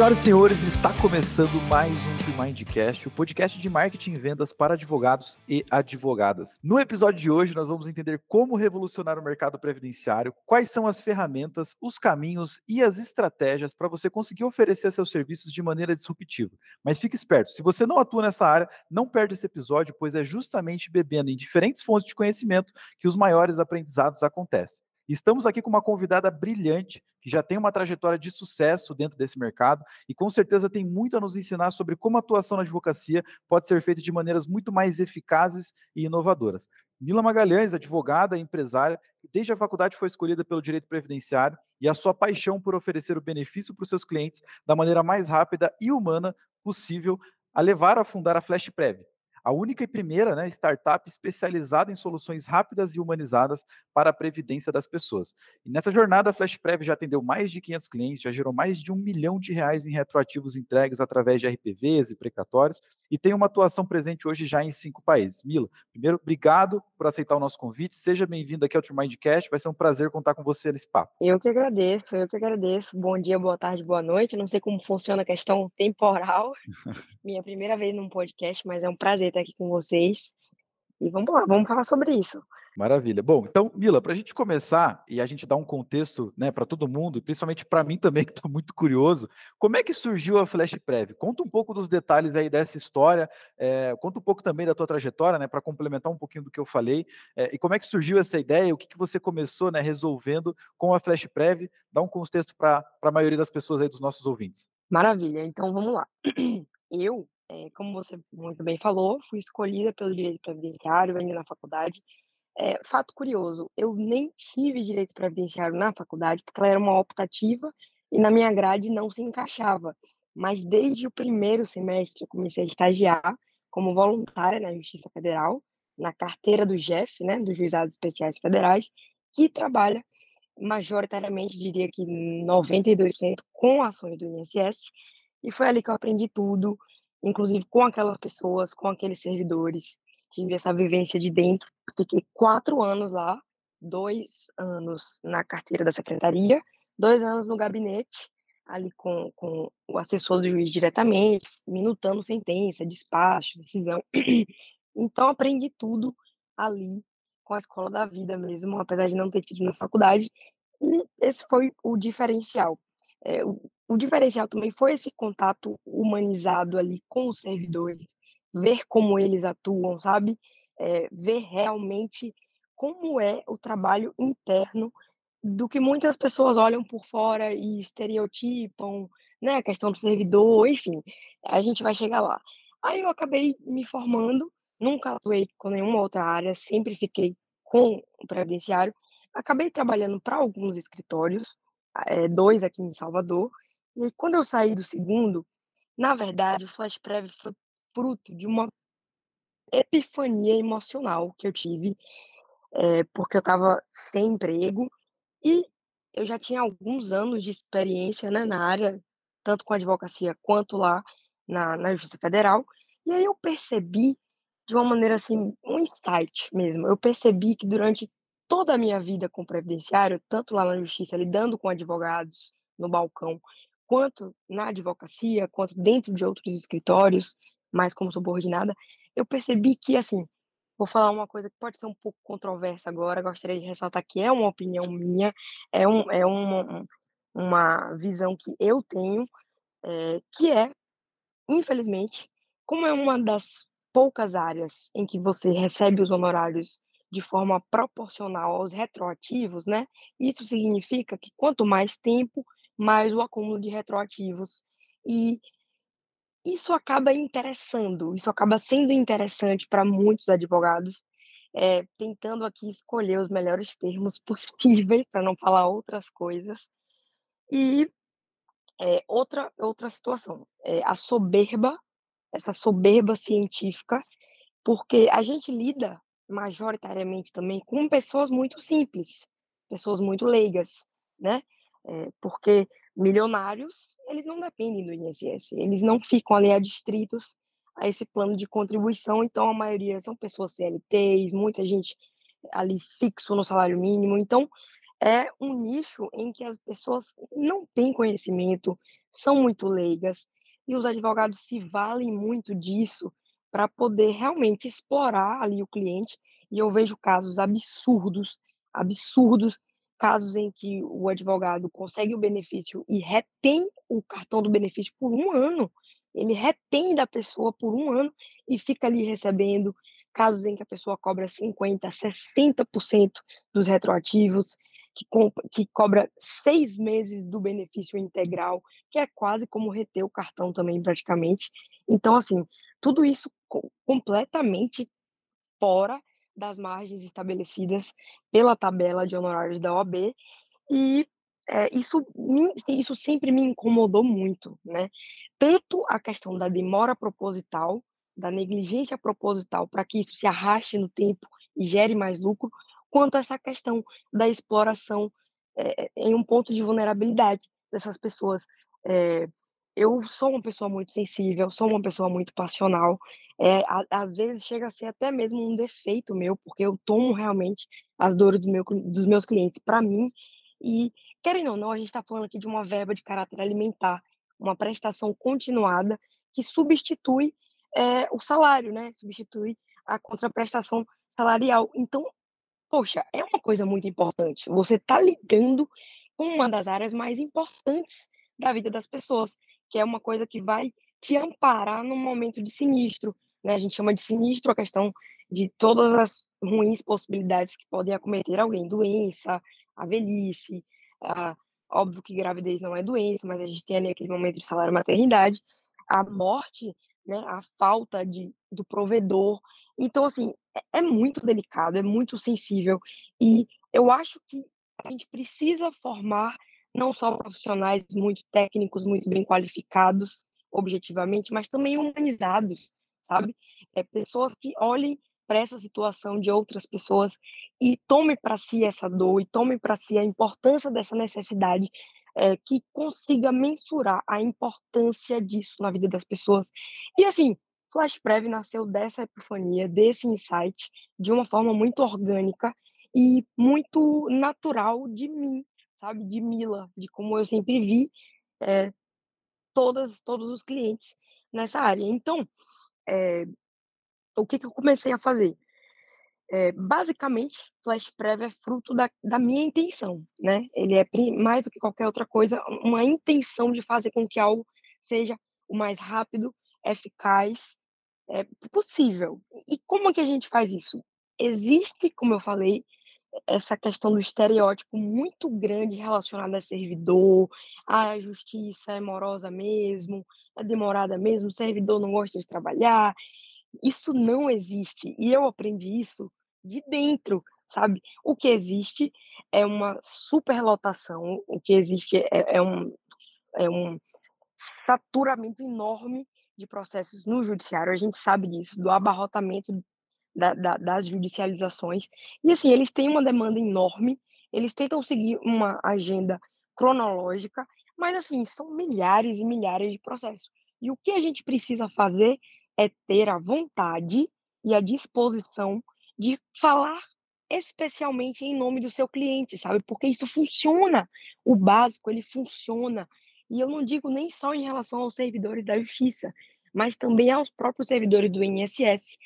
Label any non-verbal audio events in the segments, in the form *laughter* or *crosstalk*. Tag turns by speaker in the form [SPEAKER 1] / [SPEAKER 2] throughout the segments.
[SPEAKER 1] Senhoras e senhores, está começando mais um Mindcast, o podcast de marketing e vendas para advogados e advogadas. No episódio de hoje, nós vamos entender como revolucionar o mercado previdenciário, quais são as ferramentas, os caminhos e as estratégias para você conseguir oferecer seus serviços de maneira disruptiva. Mas fique esperto, se você não atua nessa área, não perde esse episódio, pois é justamente bebendo em diferentes fontes de conhecimento que os maiores aprendizados acontecem. Estamos aqui com uma convidada brilhante, que já tem uma trajetória de sucesso dentro desse mercado e com certeza tem muito a nos ensinar sobre como a atuação na advocacia pode ser feita de maneiras muito mais eficazes e inovadoras. Mila Magalhães, advogada e empresária, desde a faculdade foi escolhida pelo direito previdenciário e a sua paixão por oferecer o benefício para os seus clientes da maneira mais rápida e humana possível a levar a fundar a Flash Prev, a única e primeira né, startup especializada em soluções rápidas e humanizadas para a previdência das pessoas. E nessa jornada, a FlashPrev já atendeu mais de 500 clientes, já gerou mais de um milhão de reais em retroativos entregues através de RPVs e precatórios, e tem uma atuação presente hoje já em cinco países. Mila, primeiro, obrigado por aceitar o nosso convite, seja bem-vindo aqui ao Mindcast, vai ser um prazer contar com você nesse papo.
[SPEAKER 2] Eu que agradeço, eu que agradeço. Bom dia, boa tarde, boa noite. Não sei como funciona a questão temporal. *laughs* Minha primeira vez num podcast, mas é um prazer estar aqui com vocês. E vamos lá, vamos falar sobre isso.
[SPEAKER 1] Maravilha. Bom, então, Mila, para a gente começar e a gente dar um contexto né, para todo mundo, e principalmente para mim também, *laughs* que estou muito curioso, como é que surgiu a Flash Prev? Conta um pouco dos detalhes aí dessa história, é, conta um pouco também da tua trajetória, né, para complementar um pouquinho do que eu falei, é, e como é que surgiu essa ideia, o que, que você começou né, resolvendo com a Flash Prev, dá um contexto para a maioria das pessoas aí dos nossos ouvintes.
[SPEAKER 2] Maravilha, então vamos lá. Eu é, como você muito bem falou, fui escolhida pelo direito previdenciário ainda na faculdade. É, fato curioso, eu nem tive direito previdenciário na faculdade, porque ela era uma optativa e na minha grade não se encaixava. Mas desde o primeiro semestre eu comecei a estagiar como voluntária na Justiça Federal, na carteira do JEF, né, dos Juizados Especiais Federais, que trabalha majoritariamente, diria que 92% com ações do INSS, e foi ali que eu aprendi tudo, inclusive com aquelas pessoas, com aqueles servidores. Tive essa vivência de dentro. Fiquei quatro anos lá, dois anos na carteira da secretaria, dois anos no gabinete, ali com, com o assessor do juiz diretamente, minutando sentença, despacho, decisão. *clears throat* Então, aprendi tudo ali com a escola da vida mesmo, apesar de não ter tido na faculdade. E esse foi o diferencial. É, o, o diferencial também foi esse contato humanizado ali com os servidores, ver como eles atuam, sabe? É, ver realmente como é o trabalho interno do que muitas pessoas olham por fora e estereotipam, né? A questão do servidor, enfim, a gente vai chegar lá. Aí eu acabei me formando, nunca atuei com nenhuma outra área, sempre fiquei com o previdenciário. Acabei trabalhando para alguns escritórios, é, dois aqui em Salvador, e quando eu saí do segundo, na verdade, o Flash Prev foi fruto de uma epifania emocional que eu tive, é, porque eu estava sem emprego e eu já tinha alguns anos de experiência né, na área, tanto com advocacia quanto lá na, na Justiça Federal. E aí eu percebi, de uma maneira assim, um insight mesmo. Eu percebi que durante toda a minha vida com previdenciário, tanto lá na Justiça, lidando com advogados no balcão, quanto na advocacia, quanto dentro de outros escritórios, mais como subordinada, eu percebi que, assim, vou falar uma coisa que pode ser um pouco controversa agora, gostaria de ressaltar que é uma opinião minha, é, um, é uma, uma visão que eu tenho, é, que é, infelizmente, como é uma das poucas áreas em que você recebe os honorários de forma proporcional aos retroativos, né? Isso significa que quanto mais tempo mais o acúmulo de retroativos. E isso acaba interessando, isso acaba sendo interessante para muitos advogados, é, tentando aqui escolher os melhores termos possíveis, para não falar outras coisas. E é, outra, outra situação, é a soberba, essa soberba científica, porque a gente lida majoritariamente também com pessoas muito simples, pessoas muito leigas, né? É, porque milionários, eles não dependem do INSS, eles não ficam ali adstritos a esse plano de contribuição, então a maioria são pessoas CLTs, muita gente ali fixo no salário mínimo, então é um nicho em que as pessoas não têm conhecimento, são muito leigas, e os advogados se valem muito disso para poder realmente explorar ali o cliente, e eu vejo casos absurdos, absurdos, casos em que o advogado consegue o benefício e retém o cartão do benefício por um ano, ele retém da pessoa por um ano e fica ali recebendo, casos em que a pessoa cobra 50%, 60% dos retroativos, que, que cobra seis meses do benefício integral, que é quase como reter o cartão também, praticamente. Então, assim, tudo isso completamente fora das margens estabelecidas pela tabela de honorários da OAB, e é, isso, me, isso sempre me incomodou muito, né? Tanto a questão da demora proposital, da negligência proposital, para que isso se arraste no tempo e gere mais lucro, quanto essa questão da exploração é, em um ponto de vulnerabilidade dessas pessoas. É, eu sou uma pessoa muito sensível, sou uma pessoa muito passional, é, às vezes chega a ser até mesmo um defeito meu, porque eu tomo realmente as dores do meu, dos meus clientes para mim, e querendo ou não, a gente está falando aqui de uma verba de caráter alimentar, uma prestação continuada que substitui é, o salário, né? Substitui a contraprestação salarial. Então, Poxa, é uma coisa muito importante. Você está lidando com uma das áreas mais importantes da vida das pessoas, que é uma coisa que vai te amparar no momento de sinistro, né? A gente chama de sinistro a questão de todas as ruins possibilidades que podem acometer alguém, doença, a velhice, a, óbvio que gravidez não é doença, mas a gente tem ali aquele momento de salário maternidade, a morte, né, a falta de, do provedor. Então, assim, é, é muito delicado, é muito sensível. E eu acho que a gente precisa formar não só profissionais muito técnicos, muito bem qualificados, objetivamente, mas também humanizados, sabe? É, pessoas que olhem para essa situação de outras pessoas e tomem para si essa dor e tomem para si a importância dessa necessidade, é, que consiga mensurar a importância disso na vida das pessoas. E assim, FlashPrev nasceu dessa epifania, desse insight, de uma forma muito orgânica e muito natural de mim, sabe? De Mila, de como eu sempre vi é, todas, todos os clientes nessa área. Então, é, o que, que eu comecei a fazer? É, basicamente, FlashPrev é fruto da, da minha intenção, né? Ele é mais do que qualquer outra coisa, uma intenção de fazer com que algo seja o mais rápido, eficaz é, possível. E como é que a gente faz isso? Existe, como eu falei, essa questão do estereótipo muito grande relacionada a servidor, a justiça é morosa mesmo, é demorada mesmo, servidor não gosta de trabalhar. Isso não existe. E eu aprendi isso de dentro, sabe? O que existe é uma superlotação, o que existe é, é um, é um saturamento enorme de processos no judiciário, a gente sabe disso, do abarrotamento da, da, das judicializações. E assim, eles têm uma demanda enorme, eles tentam seguir uma agenda cronológica, mas assim, são milhares e milhares de processos. E o que a gente precisa fazer é ter a vontade e a disposição de falar especialmente em nome do seu cliente, sabe? Porque isso funciona. O básico, ele funciona. E eu não digo nem só em relação aos servidores da justiça, mas também aos próprios servidores do INSS,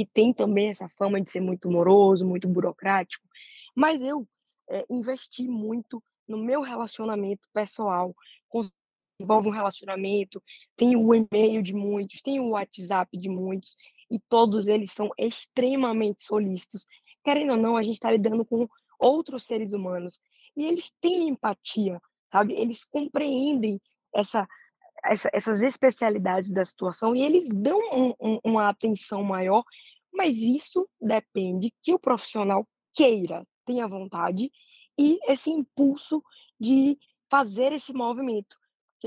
[SPEAKER 2] que tem também essa fama de ser muito moroso, muito burocrático. Mas eu é, investi muito no meu relacionamento pessoal, envolve um relacionamento, tem o e-mail de muitos, tem o WhatsApp de muitos, e todos eles são extremamente solícitos. Querendo ou não, a gente está lidando com outros seres humanos, e eles têm empatia, sabe? Eles compreendem essa essa, essas especialidades da situação e eles dão um, um, uma atenção maior, mas isso depende que o profissional queira, tenha vontade e esse impulso de fazer esse movimento.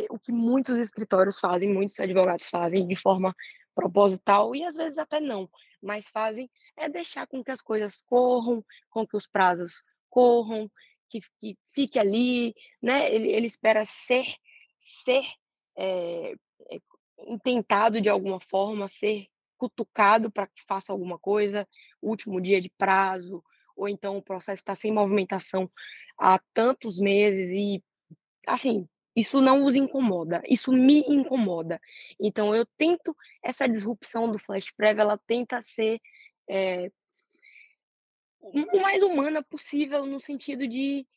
[SPEAKER 2] O que muitos escritórios fazem, muitos advogados fazem de forma proposital e às vezes até não, mas fazem é deixar com que as coisas corram, com que os prazos corram, que, que fique ali, né? Ele, ele espera ser ser é, é, intentado de alguma forma ser cutucado para que faça alguma coisa, último dia de prazo, ou então o processo está sem movimentação há tantos meses e, assim, isso não os incomoda, isso me incomoda. Então eu tento essa disrupção do Flash Prev, ela tenta ser é, o mais humana possível no sentido de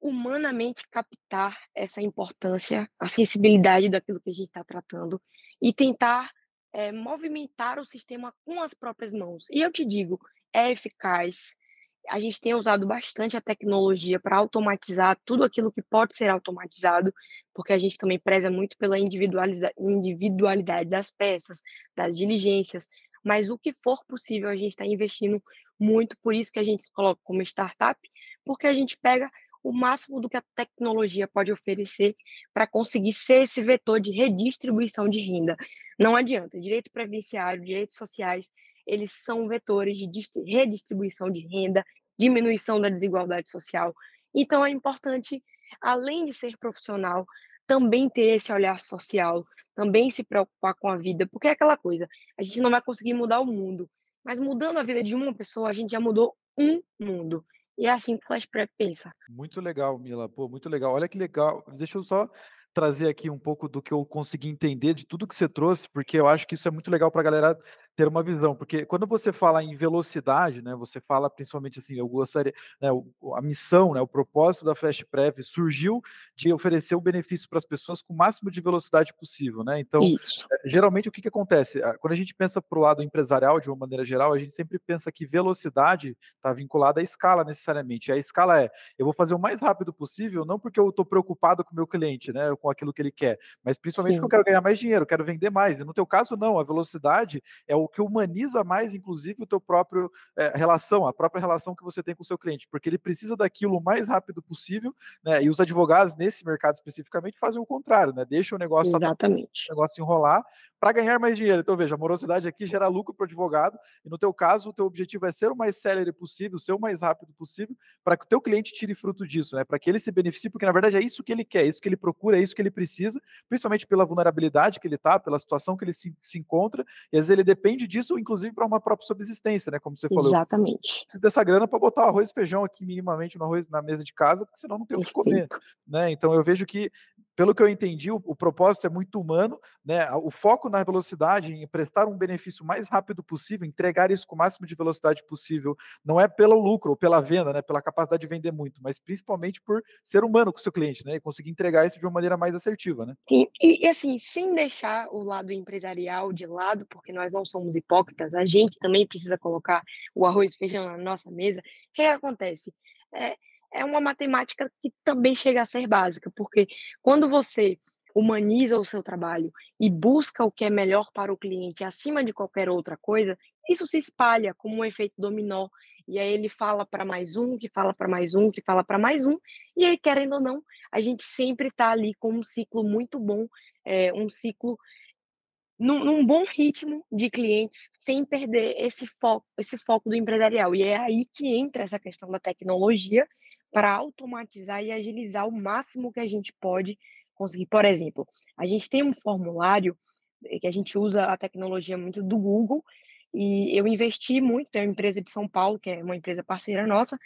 [SPEAKER 2] humanamente captar essa importância, a sensibilidade daquilo que a gente está tratando e tentar é, movimentar o sistema com as próprias mãos. E eu te digo, é eficaz. A gente tem usado bastante a tecnologia para automatizar tudo aquilo que pode ser automatizado, porque a gente também preza muito pela individualidade das peças, das diligências, mas o que for possível a gente está investindo muito, por isso que a gente se coloca como startup, porque a gente pega o máximo do que a tecnologia pode oferecer para conseguir ser esse vetor de redistribuição de renda. Não adianta, direito previdenciário, direitos sociais, eles são vetores de redistribuição de renda, diminuição da desigualdade social. Então é importante, além de ser profissional, também ter esse olhar social, também se preocupar com a vida, porque é aquela coisa, a gente não vai conseguir mudar o mundo, mas mudando a vida de uma pessoa, a gente já mudou um mundo. E é assim que o Flash Prep pensa.
[SPEAKER 1] Muito legal, Mila. Pô, muito legal. Olha que legal. Deixa eu só trazer aqui um pouco do que eu consegui entender de tudo que você trouxe, porque eu acho que isso é muito legal para a galera ter uma visão, porque quando você fala em velocidade, né, você fala principalmente assim, eu gostaria, né, a missão, né, o propósito da Flash Prev surgiu de oferecer o benefício para as pessoas com o máximo de velocidade possível, né? Então, Isso. Eh, geralmente o que, que acontece? Ah, quando a gente pensa para o lado empresarial, de uma maneira geral, a gente sempre pensa que velocidade está vinculada à escala necessariamente. E a escala é, eu vou fazer o mais rápido possível, não porque eu estou preocupado com o meu cliente, né, com aquilo que ele quer, mas principalmente Sim. porque eu quero ganhar mais dinheiro, quero vender mais. E no teu caso, não, a velocidade é o que humaniza mais, inclusive, o teu próprio é, relação, a própria relação que você tem com o seu cliente, porque ele precisa daquilo o mais rápido possível, né? E os advogados nesse mercado especificamente fazem o contrário, né? Deixa o negócio,
[SPEAKER 2] Exatamente.
[SPEAKER 1] o negócio enrolar para ganhar mais dinheiro. Então, veja, a morosidade aqui gera lucro para o advogado, e no teu caso, o teu objetivo é ser o mais célere possível, ser o mais rápido possível, para que o teu cliente tire fruto disso, né? Para que ele se beneficie, porque na verdade é isso que ele quer, é isso que ele procura, é isso que ele precisa, principalmente pela vulnerabilidade que ele está, pela situação que ele se, se encontra, e às vezes ele depende disso, inclusive, para uma própria subsistência, né? Como você falou.
[SPEAKER 2] Exatamente.
[SPEAKER 1] Precisa dessa grana para botar o arroz e feijão aqui minimamente no arroz na mesa de casa, porque senão não tem o que comer. Né? Então eu vejo que pelo que eu entendi, o, o, propósito é muito humano, né? O foco na velocidade, em prestar um benefício mais rápido possível, entregar isso com o máximo de velocidade possível, não é pelo lucro ou pela venda, né? Pela capacidade de vender muito, mas principalmente por ser humano com o seu cliente, né? E conseguir entregar isso de uma maneira mais assertiva, né?
[SPEAKER 2] Sim, e, e assim, sem deixar o lado empresarial de lado, porque nós não somos hipócritas, a gente também precisa colocar o arroz e feijão na nossa mesa. O que, acontece? É, é uma matemática que também chega a ser básica, porque quando você humaniza o seu trabalho e busca o que é melhor para o cliente acima de qualquer outra coisa, isso se espalha como um efeito dominó. E aí ele fala para mais um, que fala para mais um, que fala para mais um, e aí, querendo ou não, a gente sempre está ali com um ciclo muito bom, é, um ciclo num, num, bom ritmo de clientes, sem perder esse foco, esse foco do empresarial. E é aí que entra essa questão da tecnologia para automatizar e agilizar o máximo que a gente pode conseguir. Por exemplo, a gente tem um formulário eh, que a gente usa a tecnologia muito do Google e eu investi muito, tem uma empresa de São Paulo, que é uma empresa parceira nossa,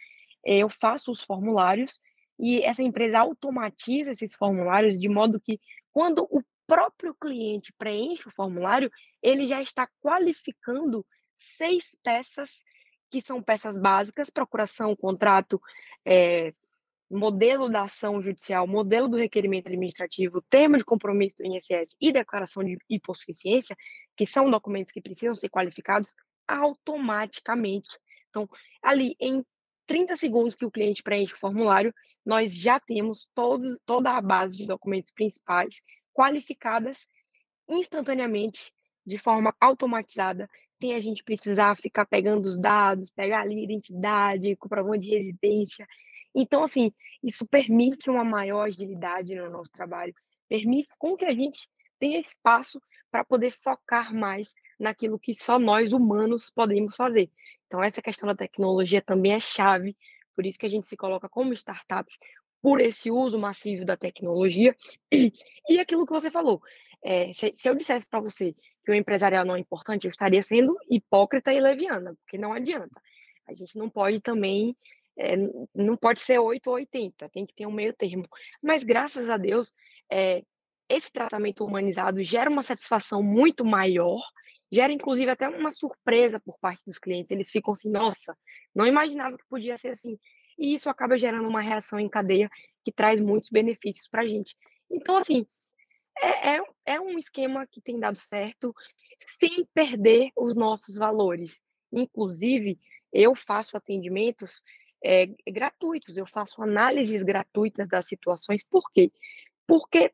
[SPEAKER 2] eu faço os formulários e essa empresa automatiza esses formulários de modo que quando o próprio cliente preenche o formulário, ele já está qualificando seis peças que são peças básicas, procuração, contrato, é, modelo da ação judicial, modelo do requerimento administrativo, termo de compromisso do INSS e declaração de hipossuficiência, que são documentos que precisam ser qualificados automaticamente. Então, ali em 30 segundos que o cliente preenche o formulário, nós já temos todos, toda a base de documentos principais qualificadas instantaneamente, de forma automatizada, sem a gente precisar ficar pegando os dados, pegar ali identidade, comprovante de residência. Então, assim, isso permite uma maior agilidade no nosso trabalho, permite com que a gente tenha espaço para poder focar mais naquilo que só nós humanos podemos fazer. Então, essa questão da tecnologia também é chave, por isso que a gente se coloca como startup, por esse uso massivo da tecnologia. E aquilo que você falou, é, se, se eu dissesse para você que o empresarial não é importante, eu estaria sendo hipócrita e leviana, porque não adianta. A gente não pode também, é, não pode ser 8 ou 80, tem que ter um meio termo. Mas graças a Deus, é, esse tratamento humanizado gera uma satisfação muito maior, gera inclusive até uma surpresa por parte dos clientes. Eles ficam assim, nossa, não imaginava que podia ser assim. E isso acaba gerando uma reação em cadeia que traz muitos benefícios para a gente. Então, assim, é, é, é um esquema que tem dado certo sem perder os nossos valores. Inclusive, eu faço atendimentos é, gratuitos, eu faço análises gratuitas das situações. Por quê? Porque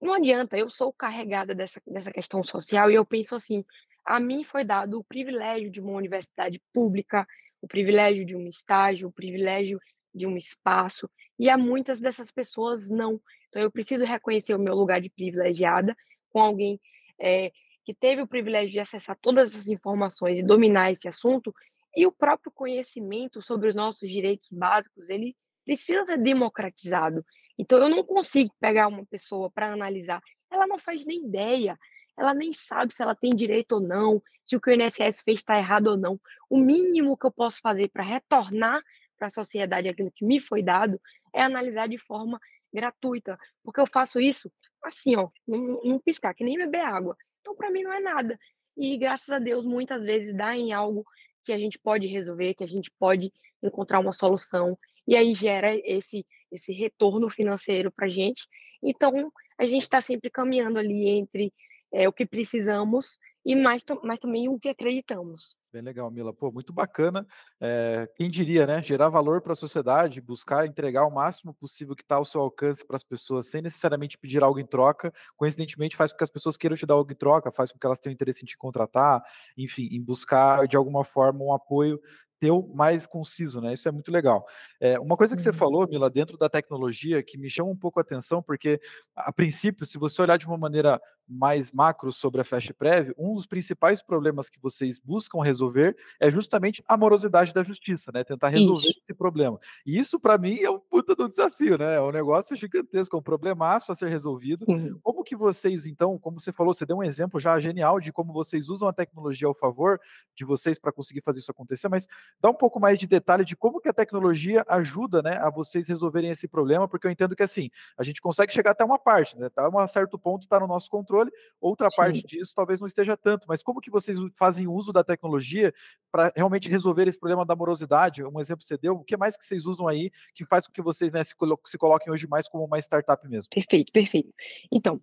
[SPEAKER 2] não adianta, eu sou carregada dessa, dessa questão social e eu penso assim: a mim foi dado o privilégio de uma universidade pública, o privilégio de um estágio, o privilégio de um espaço, e a muitas dessas pessoas não. Então, eu preciso reconhecer o meu lugar de privilegiada com alguém é, que teve o privilégio de acessar todas essas informações e dominar esse assunto, e o próprio conhecimento sobre os nossos direitos básicos, ele precisa ser democratizado. Então, eu não consigo pegar uma pessoa para analisar. Ela não faz nem ideia, ela nem sabe se ela tem direito ou não, se o que o INSS fez está errado ou não. O mínimo que eu posso fazer para retornar para a sociedade aquilo que me foi dado é analisar de forma gratuita, porque eu faço isso assim, ó, não, não piscar, que nem beber água. Então, para mim, não é nada. E graças a Deus, muitas vezes dá em algo que a gente pode resolver, que a gente pode encontrar uma solução, e aí gera esse, esse retorno financeiro para a gente. Então, a gente está sempre caminhando ali entre é, o que precisamos e mais, mais também o que acreditamos.
[SPEAKER 1] Bem legal, Mila. Pô, muito bacana. É, quem diria, né? Gerar valor para a sociedade, buscar entregar o máximo possível que está ao seu alcance para as pessoas, sem necessariamente pedir algo em troca. Coincidentemente, faz com que as pessoas queiram te dar algo em troca, faz com que elas tenham interesse em te contratar, enfim, em buscar de alguma forma um apoio teu mais conciso, né? Isso é muito legal. É, uma coisa que você uhum. falou, Mila, dentro da tecnologia, que me chama um pouco a atenção, porque, a princípio, se você olhar de uma maneira mais macro sobre a Fast Prev, um dos principais problemas que vocês buscam resolver é justamente a morosidade da justiça, né? Tentar resolver isso. esse problema. E isso, para mim, é um puta do desafio, né? É um negócio gigantesco, é um problemaço a ser resolvido. Uhum. Como que vocês, então, como você falou, você deu um exemplo já genial de como vocês usam a tecnologia ao favor de vocês para conseguir fazer isso acontecer, mas dá um pouco mais de detalhe de como que a tecnologia ajuda, né, a vocês resolverem esse problema, porque eu entendo que assim, a gente consegue chegar até uma parte, né? Tá um certo ponto está no nosso controle controle, outra Sim. parte disso talvez não esteja tanto, mas como que vocês fazem uso da tecnologia para realmente resolver esse problema da morosidade? Um exemplo que você deu, o que mais que vocês usam aí que faz com que vocês né, se, colo se coloquem hoje mais como uma startup mesmo?
[SPEAKER 2] Perfeito, perfeito. Então,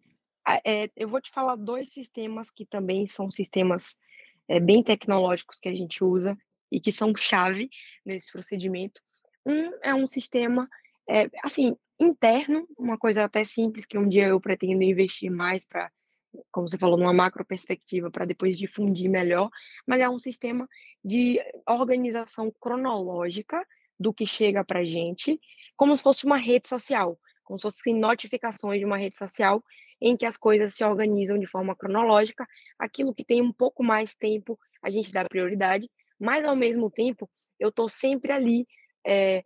[SPEAKER 2] é, eu vou te falar dois sistemas que também são sistemas é, bem tecnológicos que a gente usa e que são chave nesse procedimento. Um é um sistema, é, assim, interno, uma coisa até simples que um dia eu pretendo investir mais para como você falou, numa macro perspectiva para depois difundir melhor, mas é um sistema de organização cronológica do que chega para a gente, como se fosse uma rede social, como se fossem notificações de uma rede social em que as coisas se organizam de forma cronológica. Aquilo que tem um pouco mais tempo, a gente dá prioridade, mas ao mesmo tempo eu estou sempre ali é,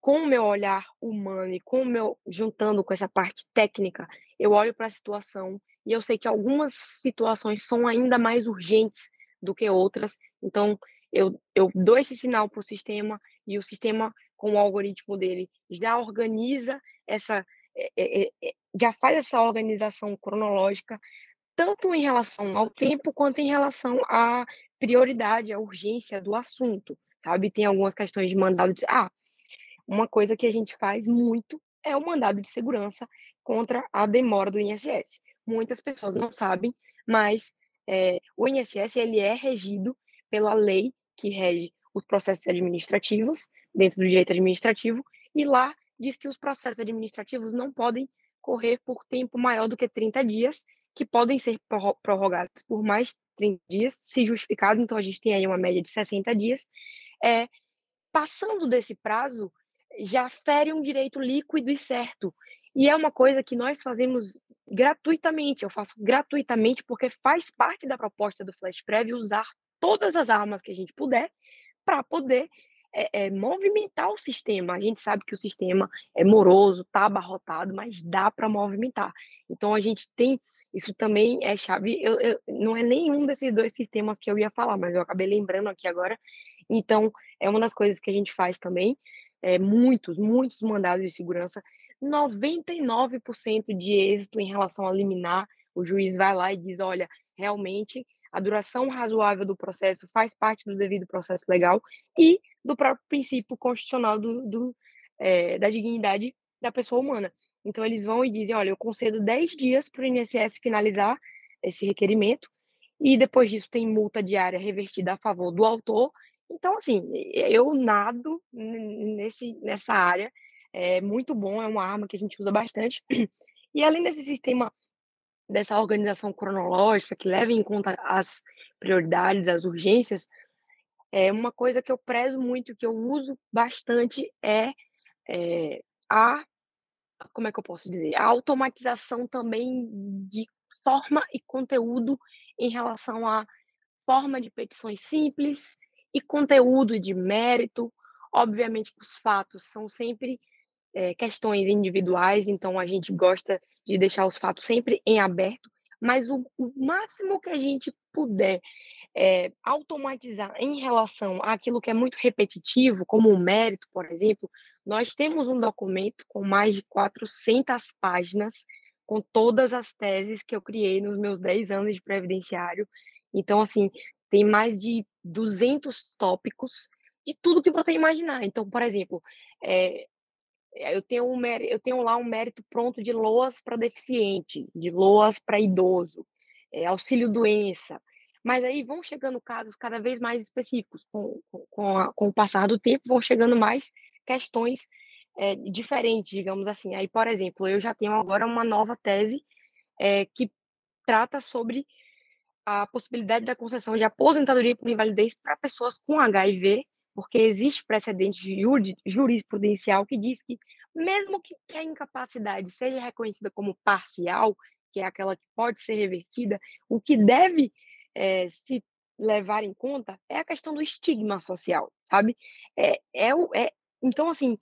[SPEAKER 2] com o meu olhar humano e com o meu juntando com essa parte técnica, eu olho para a situação e eu sei que algumas situações são ainda mais urgentes do que outras. Então, eu, eu dou esse sinal para o sistema e o sistema, com o algoritmo dele, já organiza essa, é, é, já faz essa organização cronológica, tanto em relação ao tempo quanto em relação à prioridade, à urgência do assunto, sabe? Tem algumas questões de mandado de. Ah, uma coisa que a gente faz muito é o mandado de segurança contra a demora do INSS muitas pessoas não sabem, mas é, o INSS ele é regido pela lei que rege os processos administrativos, dentro do direito administrativo, e lá diz que os processos administrativos não podem correr por tempo maior do que 30 dias, que podem ser prorrogados por mais 30 dias, se justificado, então a gente tem aí uma média de 60 dias. É, passando desse prazo, já fere um direito líquido e certo. E é uma coisa que nós fazemos gratuitamente. Eu faço gratuitamente porque faz parte da proposta do Flash Prev usar todas as armas que a gente puder para poder é, é, movimentar o sistema. A gente sabe que o sistema é moroso, está abarrotado, mas dá para movimentar. Então a gente tem isso também é chave. Eu, eu, não é nenhum desses dois sistemas que eu ia falar, mas eu acabei lembrando aqui agora. Então, é uma das coisas que a gente faz também, é, muitos, muitos mandados de segurança, 99% de êxito em relação a liminar, o juiz vai lá e diz, olha, realmente a duração razoável do processo faz parte do devido processo legal e do próprio princípio constitucional do, do é, da dignidade da pessoa humana. Então, eles vão e dizem: olha, eu concedo 10 dias para o INSS finalizar esse requerimento, e depois disso tem multa diária revertida a favor do autor. Então, assim, eu nado nesse, nessa área, é muito bom, é uma arma que a gente usa bastante. E além desse sistema dessa organização cronológica que leva em conta as prioridades, as urgências, é uma coisa que eu prezo muito, que eu uso bastante é, é a como é que eu posso dizer? A automatização também de forma e conteúdo em relação à forma de petições simples e conteúdo de mérito. Obviamente os fatos são sempre é, questões individuais, então a gente gosta de deixar os fatos sempre em aberto, mas o, o máximo que a gente puder é, automatizar em relação àquilo que é muito repetitivo, como o mérito, por exemplo, nós temos um documento com mais de 400 páginas, com todas as teses que eu criei nos meus 10 anos de previdenciário. Então, assim, tem mais de 200 tópicos de tudo que você imaginar. Então, por exemplo, é, eu tenho, um, eu tenho lá um mérito pronto de loas para deficiente, de loas para idoso, é, auxílio doença. Mas aí vão chegando casos cada vez mais específicos. Com, com, a, com o passar do tempo, vão chegando mais questões é, diferentes, digamos assim. Aí, por exemplo, eu já tenho agora uma nova tese é, que trata sobre a possibilidade da concessão de aposentadoria por invalidez para pessoas com HIV porque existe precedente jurisprudencial que diz que, mesmo que a incapacidade seja reconhecida como parcial, que é aquela que pode ser revertida, o que deve é, se levar em conta é a questão do estigma social, sabe? É, é, é, então, assim,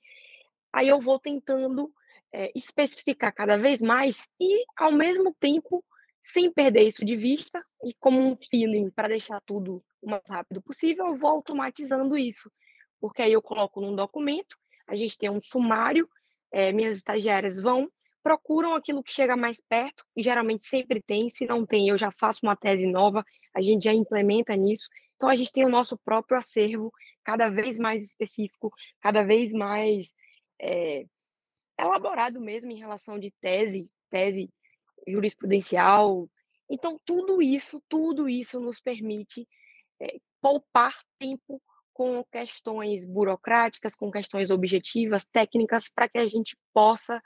[SPEAKER 2] aí eu vou tentando é, especificar cada vez mais e, ao mesmo tempo, sem perder isso de vista e como um feeling para deixar tudo o mais rápido possível, eu vou automatizando isso, porque aí eu coloco num documento, a gente tem um sumário, é, minhas estagiárias vão, procuram aquilo que chega mais perto, e geralmente sempre tem, se não tem, eu já faço uma tese nova, a gente já implementa nisso, então a gente tem o nosso próprio acervo, cada vez mais específico, cada vez mais é, elaborado mesmo em relação de tese, tese jurisprudencial. Então, tudo isso, tudo isso nos permite é, poupar tempo com questões burocráticas, com questões objetivas, técnicas, para que a gente possa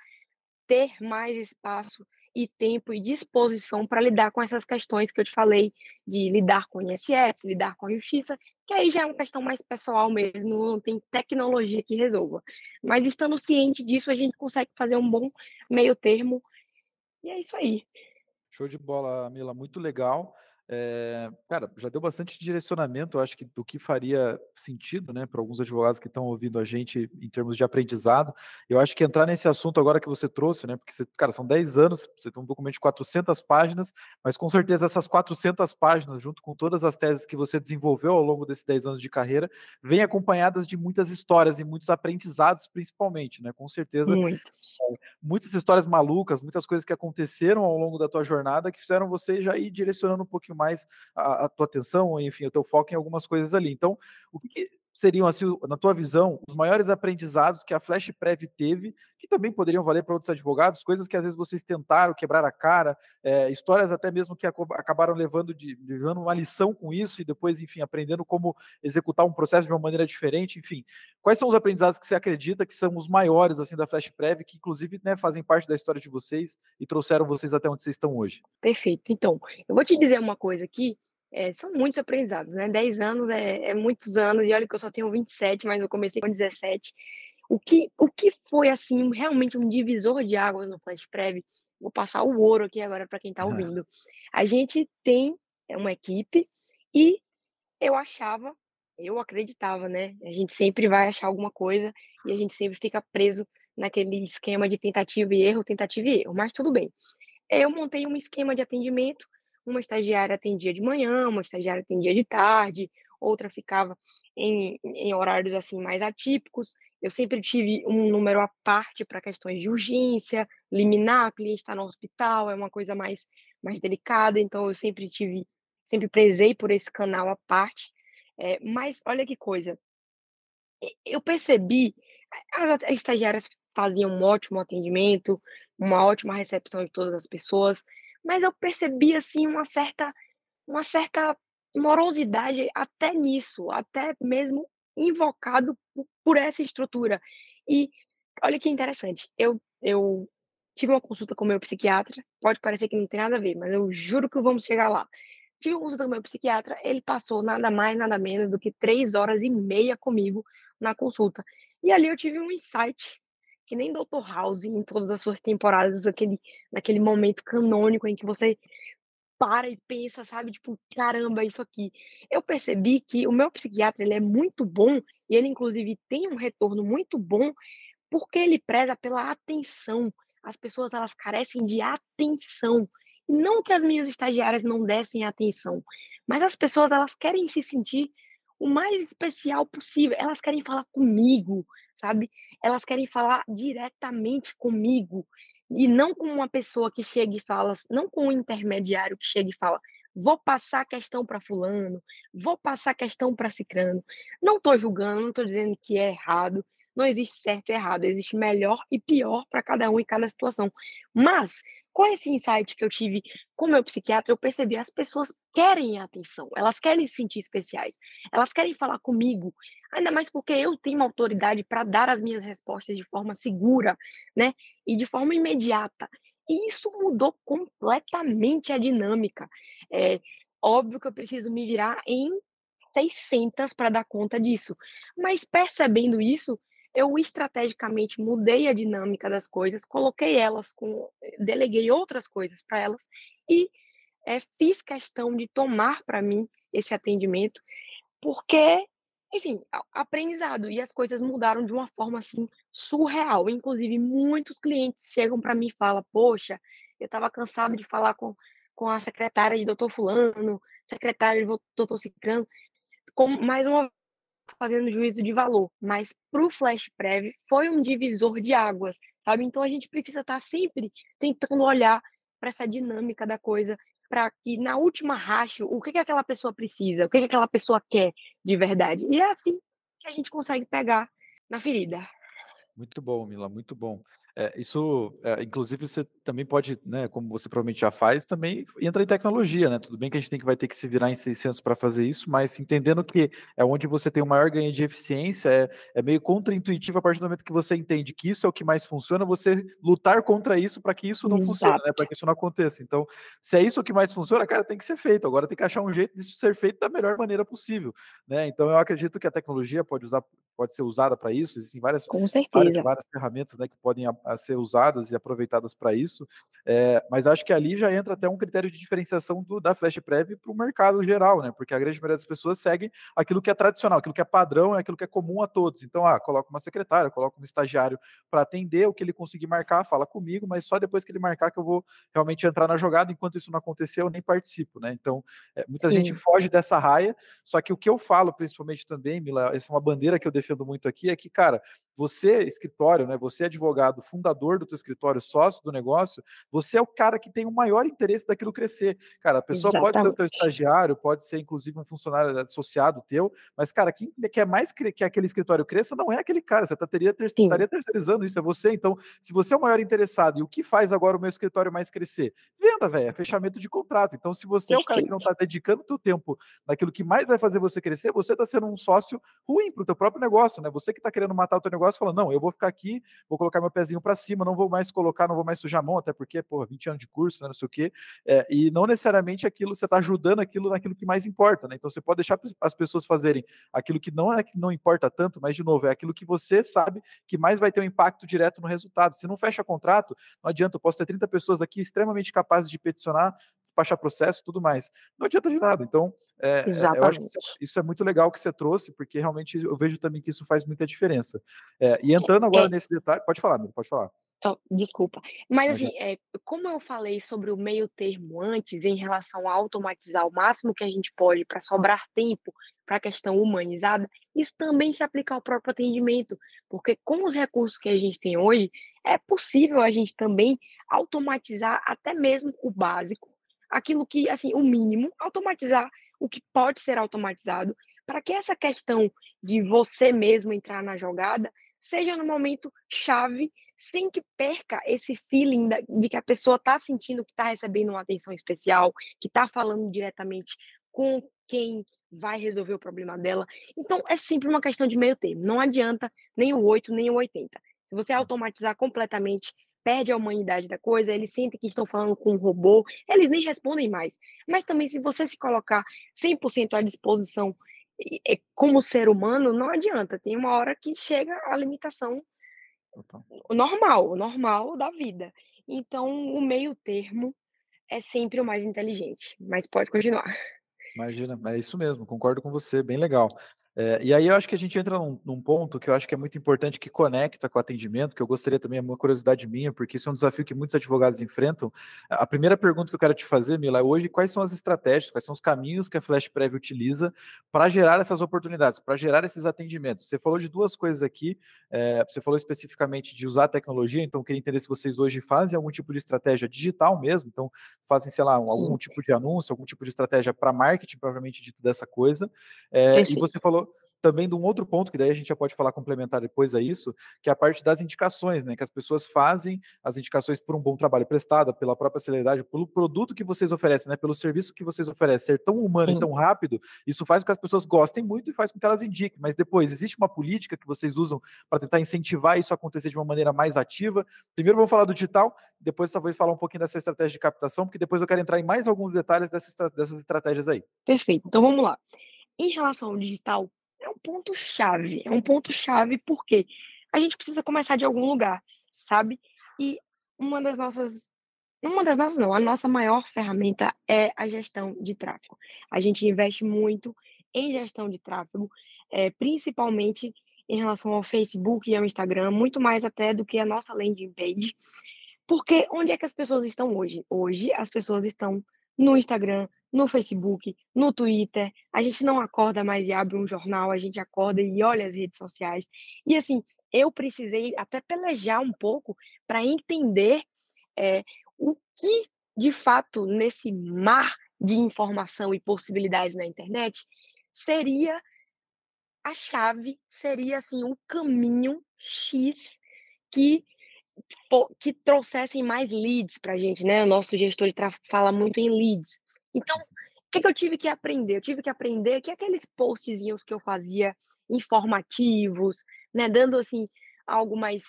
[SPEAKER 2] ter mais espaço e tempo e disposição para lidar com essas questões que eu te falei, de lidar com o INSS, lidar com a justiça, que aí já é uma questão mais pessoal mesmo, não tem tecnologia que resolva. Mas estando ciente disso, a gente consegue fazer um bom meio termo, e é isso aí.
[SPEAKER 1] Show de bola, Mila, muito legal. É, cara, já deu bastante direcionamento, eu acho que do que faria sentido, né, para alguns advogados que estão ouvindo a gente em termos de aprendizado. Eu acho que entrar nesse assunto agora que você trouxe, né, porque, você, cara, são 10 anos, você tem um documento de 400 páginas, mas com certeza essas 400 páginas, junto com todas as teses que você desenvolveu ao longo desses 10 anos de carreira, vêm acompanhadas de muitas histórias e muitos aprendizados, principalmente, né, com certeza.
[SPEAKER 2] Muitos.
[SPEAKER 1] Muitas histórias malucas, muitas coisas que aconteceram ao longo da tua jornada que fizeram você já ir direcionando um pouquinho mais a, a, tua atenção, enfim, o teu foco em algumas coisas ali. Então, o que, que seriam, assim, na tua visão, os maiores aprendizados que a Flash Prev teve, que também poderiam valer para outros advogados, coisas que às vezes vocês tentaram quebrar a cara, é, histórias até mesmo que acabaram levando, de, levando uma lição com isso e depois, enfim, aprendendo como executar um processo de uma maneira diferente, enfim. Quais são os aprendizados que você acredita que são os maiores, assim, da Flash Prev, que inclusive, né, fazem parte da história de vocês e trouxeram vocês até onde vocês estão hoje?
[SPEAKER 2] Perfeito. Então, eu vou te dizer uma coisa aqui, é, são muitos aprendizados, né? 10 anos é, é, muitos anos, e olha que eu só tenho 27, mas eu comecei com 17. O que, o que foi, assim, realmente um divisor de águas no Flash Prev? Vou passar o ouro aqui agora para quem está ouvindo. A gente tem uma equipe e eu achava, eu acreditava, né? A gente sempre vai achar alguma coisa e a gente sempre fica preso naquele esquema de tentativa e erro, tentativa e erro, mas tudo bem. Eu montei um esquema de atendimento uma estagiária atendia de manhã, uma estagiária atendia de tarde, outra ficava em, em horários assim mais atípicos. Eu sempre tive um número à parte para questões de urgência, liminar, cliente está no hospital, é uma coisa mais, mais delicada, então eu sempre tive, sempre prezei por esse canal à parte. É, mas olha que coisa, eu percebi, as estagiárias faziam um ótimo atendimento, uma ótima recepção de todas as pessoas, mas eu percebi assim uma certa uma certa morosidade até nisso, até mesmo invocado por essa estrutura. E olha que interessante, eu eu tive uma consulta com meu psiquiatra, pode parecer que não tem nada a ver, mas eu juro que vamos chegar lá. Tive uma consulta com meu psiquiatra, ele passou nada mais, nada menos do que três horas e meia comigo na consulta. E ali eu tive um insight, que nem Dr. House em todas as suas temporadas, aquele, naquele momento canônico em que você para e pensa, sabe, tipo, caramba, isso aqui. Eu percebi que o meu psiquiatra, ele é muito bom, e ele inclusive tem um retorno muito bom, porque ele preza pela atenção. As pessoas, elas carecem de atenção. Não que as minhas estagiárias não dessem atenção, mas as pessoas, elas querem se sentir o mais especial possível. Elas querem falar comigo, sabe? Elas querem falar diretamente comigo. E não com uma pessoa que chega e fala, não com um intermediário que chega e fala, vou passar a questão para fulano, vou passar a questão para cicrano. Não estou julgando, não estou dizendo que é errado, não existe certo e errado, existe melhor e pior para cada um e cada situação. Mas com esse insight que eu tive com meu psiquiatra, eu percebi as pessoas querem atenção, elas querem se sentir especiais, elas querem falar comigo, ainda mais porque eu tenho autoridade para dar as minhas respostas de forma segura, né? E de forma imediata. E isso mudou completamente a dinâmica. É óbvio que eu preciso me virar em 600 para dar conta disso, mas percebendo isso, eu estrategicamente mudei a dinâmica das coisas, coloquei elas com, deleguei outras coisas para elas e é, fiz questão de tomar para mim esse atendimento, porque, enfim, aprendizado e as coisas mudaram de uma forma assim surreal. Inclusive, muitos clientes chegam para mim e falam: Poxa, eu estava cansado de falar com, com a secretária de doutor Fulano, secretária de doutor Cicrano. Com, mais uma fazendo juízo de valor, mas para o Flash Prev foi um divisor de águas, sabe? Então a gente precisa estar tá sempre tentando olhar para essa dinâmica da coisa, para que na última racha, o que, que aquela pessoa precisa, o que, que aquela pessoa quer de verdade. E é assim que a gente consegue pegar na ferida.
[SPEAKER 1] Muito bom, Mila, muito bom. É, isso, é, inclusive, você também pode, né, como você provavelmente já faz, também entra em tecnologia, né? Tudo bem que a gente tem que vai ter que se virar em 600 para fazer isso, mas entendendo que é onde você tem o maior ganho de eficiência, é, é meio contraintuitivo a partir do momento que você entende que isso é o que mais funciona, você lutar contra isso para que isso não Exato. funcione, né? Para que isso não aconteça. Então, se é isso o que mais funciona, cara, tem que ser feito. Agora tem que achar um jeito disso ser feito da melhor maneira possível, né? Então, eu acredito que a tecnologia pode usar, pode ser usada para isso. Existem várias, várias, várias ferramentas, né, que podem a ser usadas e aproveitadas para isso, é, mas acho que ali já entra até um critério de diferenciação do, da Flash Prev para o mercado geral, né? Porque a grande maioria das pessoas segue aquilo que é tradicional, aquilo que é padrão, é aquilo que é comum a todos. Então, ah, coloca uma secretária, coloca um estagiário para atender, o que ele conseguir marcar, fala comigo, mas só depois que ele marcar que eu vou realmente entrar na jogada, enquanto isso não acontecer, eu nem participo, né? Então, é, muita Sim. gente foge dessa raia, só que o que eu falo, principalmente também, Mila, essa é uma bandeira que eu defendo muito aqui, é que, cara, você, escritório, né? Você, advogado, fundador do teu escritório, sócio do negócio, você é o cara que tem o maior interesse daquilo crescer. Cara, a pessoa Exatamente. pode ser o teu estagiário, pode ser inclusive um funcionário associado teu, mas, cara, quem quer mais que aquele escritório cresça não é aquele cara, você tá, teria ter, estaria terceirizando isso, é você. Então, se você é o maior interessado e o que faz agora o meu escritório mais crescer? Venda, velho, é fechamento de contrato. Então, se você Perfeito. é o cara que não está dedicando o tempo naquilo que mais vai fazer você crescer, você está sendo um sócio ruim para o teu próprio negócio, né? Você que está querendo matar o teu negócio, falando, não, eu vou ficar aqui, vou colocar meu pezinho para cima, não vou mais colocar, não vou mais sujar a mão, até porque, pô, 20 anos de curso, né, não sei o quê, é, e não necessariamente aquilo, você está ajudando aquilo naquilo que mais importa, né? Então você pode deixar as pessoas fazerem aquilo que não é que não importa tanto, mas de novo, é aquilo que você sabe que mais vai ter um impacto direto no resultado. Se não fecha contrato, não adianta, eu posso ter 30 pessoas aqui extremamente capazes de peticionar, despachar processo tudo mais. Não adianta de nada. Então, é, eu acho que isso é muito legal que você trouxe, porque realmente eu vejo também que isso faz muita diferença. É, e entrando agora é. nesse detalhe, pode falar, amigo, pode falar.
[SPEAKER 2] Oh, desculpa. Mas assim, como eu falei sobre o meio termo antes, em relação a automatizar o máximo que a gente pode para sobrar tempo para a questão humanizada, isso também se aplica ao próprio atendimento, porque com os recursos que a gente tem hoje, é possível a gente também automatizar até mesmo o básico, aquilo que, assim, o mínimo, automatizar o que pode ser automatizado, para que essa questão de você mesmo entrar na jogada seja no momento chave sem que perca esse feeling de que a pessoa está sentindo que está recebendo uma atenção especial, que está falando diretamente com quem vai resolver o problema dela. Então é sempre uma questão de meio termo, não adianta nem o 8 nem o 80. Se você automatizar completamente, perde a humanidade da coisa, eles sentem que estão falando com um robô, eles nem respondem mais. Mas também se você se colocar 100% à disposição, como ser humano, não adianta, tem uma hora que chega a limitação normal, o normal da vida. Então, o meio termo é sempre o mais inteligente, mas pode continuar.
[SPEAKER 1] Imagina, é isso mesmo, concordo com você, bem legal. Eh, e aí eu acho que a gente entra num num ponto que eu acho que é muito importante, que conecta com o atendimento, que eu gostaria também, é uma curiosidade minha, porque isso é um desafio que muitos advogados enfrentam. A primeira pergunta que eu quero te fazer, Mila, é hoje quais são as estratégias, quais são os caminhos que a Flashprev utiliza para gerar essas oportunidades, para gerar esses atendimentos? Você falou de 2 coisas aqui, eh, você falou especificamente de usar a tecnologia, então eu queria entender se vocês hoje fazem algum tipo de estratégia digital mesmo, então fazem, sei lá, um algum
[SPEAKER 2] Sim,
[SPEAKER 1] tipo de anúncio, algum tipo de estratégia para marketing, propriamente dito, dessa coisa. Eh, e você falou também de um outro ponto, que daí a gente já pode falar complementar depois a isso, que é a parte das indicações, né, que as pessoas fazem as indicações por um bom trabalho prestado, pela própria celeridade, pelo produto que vocês oferecem, né, pelo serviço que vocês oferecem, ser tão humano e
[SPEAKER 2] Sim,
[SPEAKER 1] tão rápido, isso faz com que as pessoas gostem muito e faz com que elas indiquem. Mas depois, existe uma política que vocês usam para tentar incentivar isso a acontecer de uma maneira mais ativa? Primeiro vamos falar do digital, depois talvez falar um pouquinho dessa estratégia de captação, porque depois eu quero entrar em mais alguns detalhes dessas dessas estratégias aí.
[SPEAKER 2] perfeito. Então vamos lá. Em relação ao digital, é um ponto chave, é um ponto chave porque a gente precisa começar de algum lugar, sabe? E uma das nossas uma das nossas não, a nossa maior ferramenta é a gestão de tráfego. A gente investe muito em gestão de tráfego, eh, principalmente em relação ao Facebook e ao Instagram, muito mais até do que a nossa landing page, porque onde é que as pessoas estão hoje? Hoje as pessoas estão no Instagram, no Facebook, no Twitter. A gente não acorda mais e abre um jornal, a gente acorda e olha as redes sociais. E assim, eu precisei até pelejar um pouco para entender, eh, o que de fato nesse mar de informação e possibilidades na internet seria a chave, seria assim o caminho X que que trouxessem mais leads pra gente, né, o nosso gestor fala muito em leads. Então, o que que eu tive que aprender? Eu tive que aprender que aqueles postzinhos que eu fazia informativos, né, dando, assim, algo mais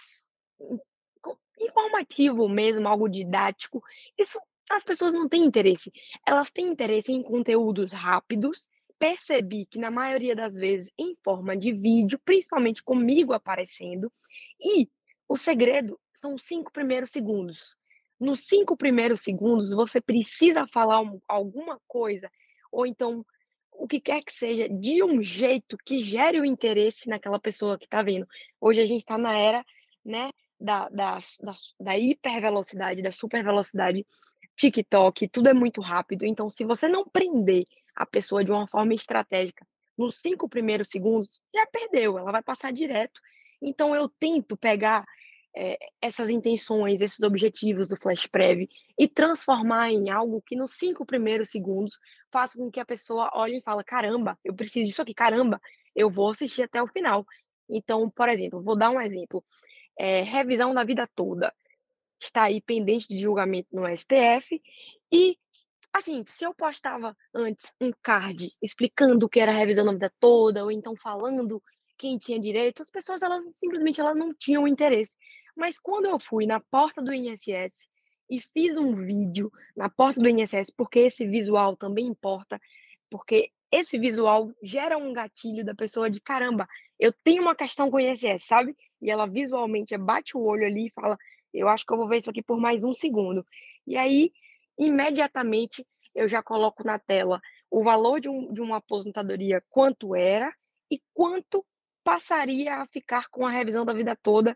[SPEAKER 2] informativo mesmo, algo didático, isso as pessoas não têm interesse. Elas têm interesse em conteúdos rápidos. Percebi que na maioria das vezes em forma de vídeo, principalmente comigo aparecendo, e o segredo são os 5 primeiros segundos. Nos 5 primeiros segundos, você precisa falar um alguma coisa, ou então o que quer que seja, de um jeito que gere o interesse naquela pessoa que está vendo. Hoje a gente está na era, né, da da da da hipervelocidade, da supervelocidade, TikTok, tudo é muito rápido, então se você não prender a pessoa de uma forma estratégica nos 5 primeiros segundos, já perdeu, ela vai passar direto. Então eu tento pegar eh, essas intenções, esses objetivos do Flash Prev e transformar em algo que nos 5 primeiros segundos faça com que a pessoa olhe e fala: "Caramba, eu preciso disso aqui, caramba, eu vou assistir até o final". Então, por exemplo, vou dar um exemplo, eh, revisão da vida toda, está aí pendente de julgamento no STF e, assim, se eu postava antes um card explicando o que era revisão da vida toda ou então falando quem tinha direito, as pessoas elas simplesmente elas não tinham interesse. Mas quando eu fui na porta do INSS e fiz um vídeo na porta do INSS, porque esse visual também importa, porque esse visual gera um gatilho da pessoa de: "Caramba, eu tenho uma questão com o INSS", sabe? E ela visualmente bate o olho ali e fala: "Eu acho que eu vou ver isso aqui por mais um segundo". E aí, imediatamente, eu já coloco na tela o valor de um de uma aposentadoria, quanto era e quanto passaria a ficar com a revisão da vida toda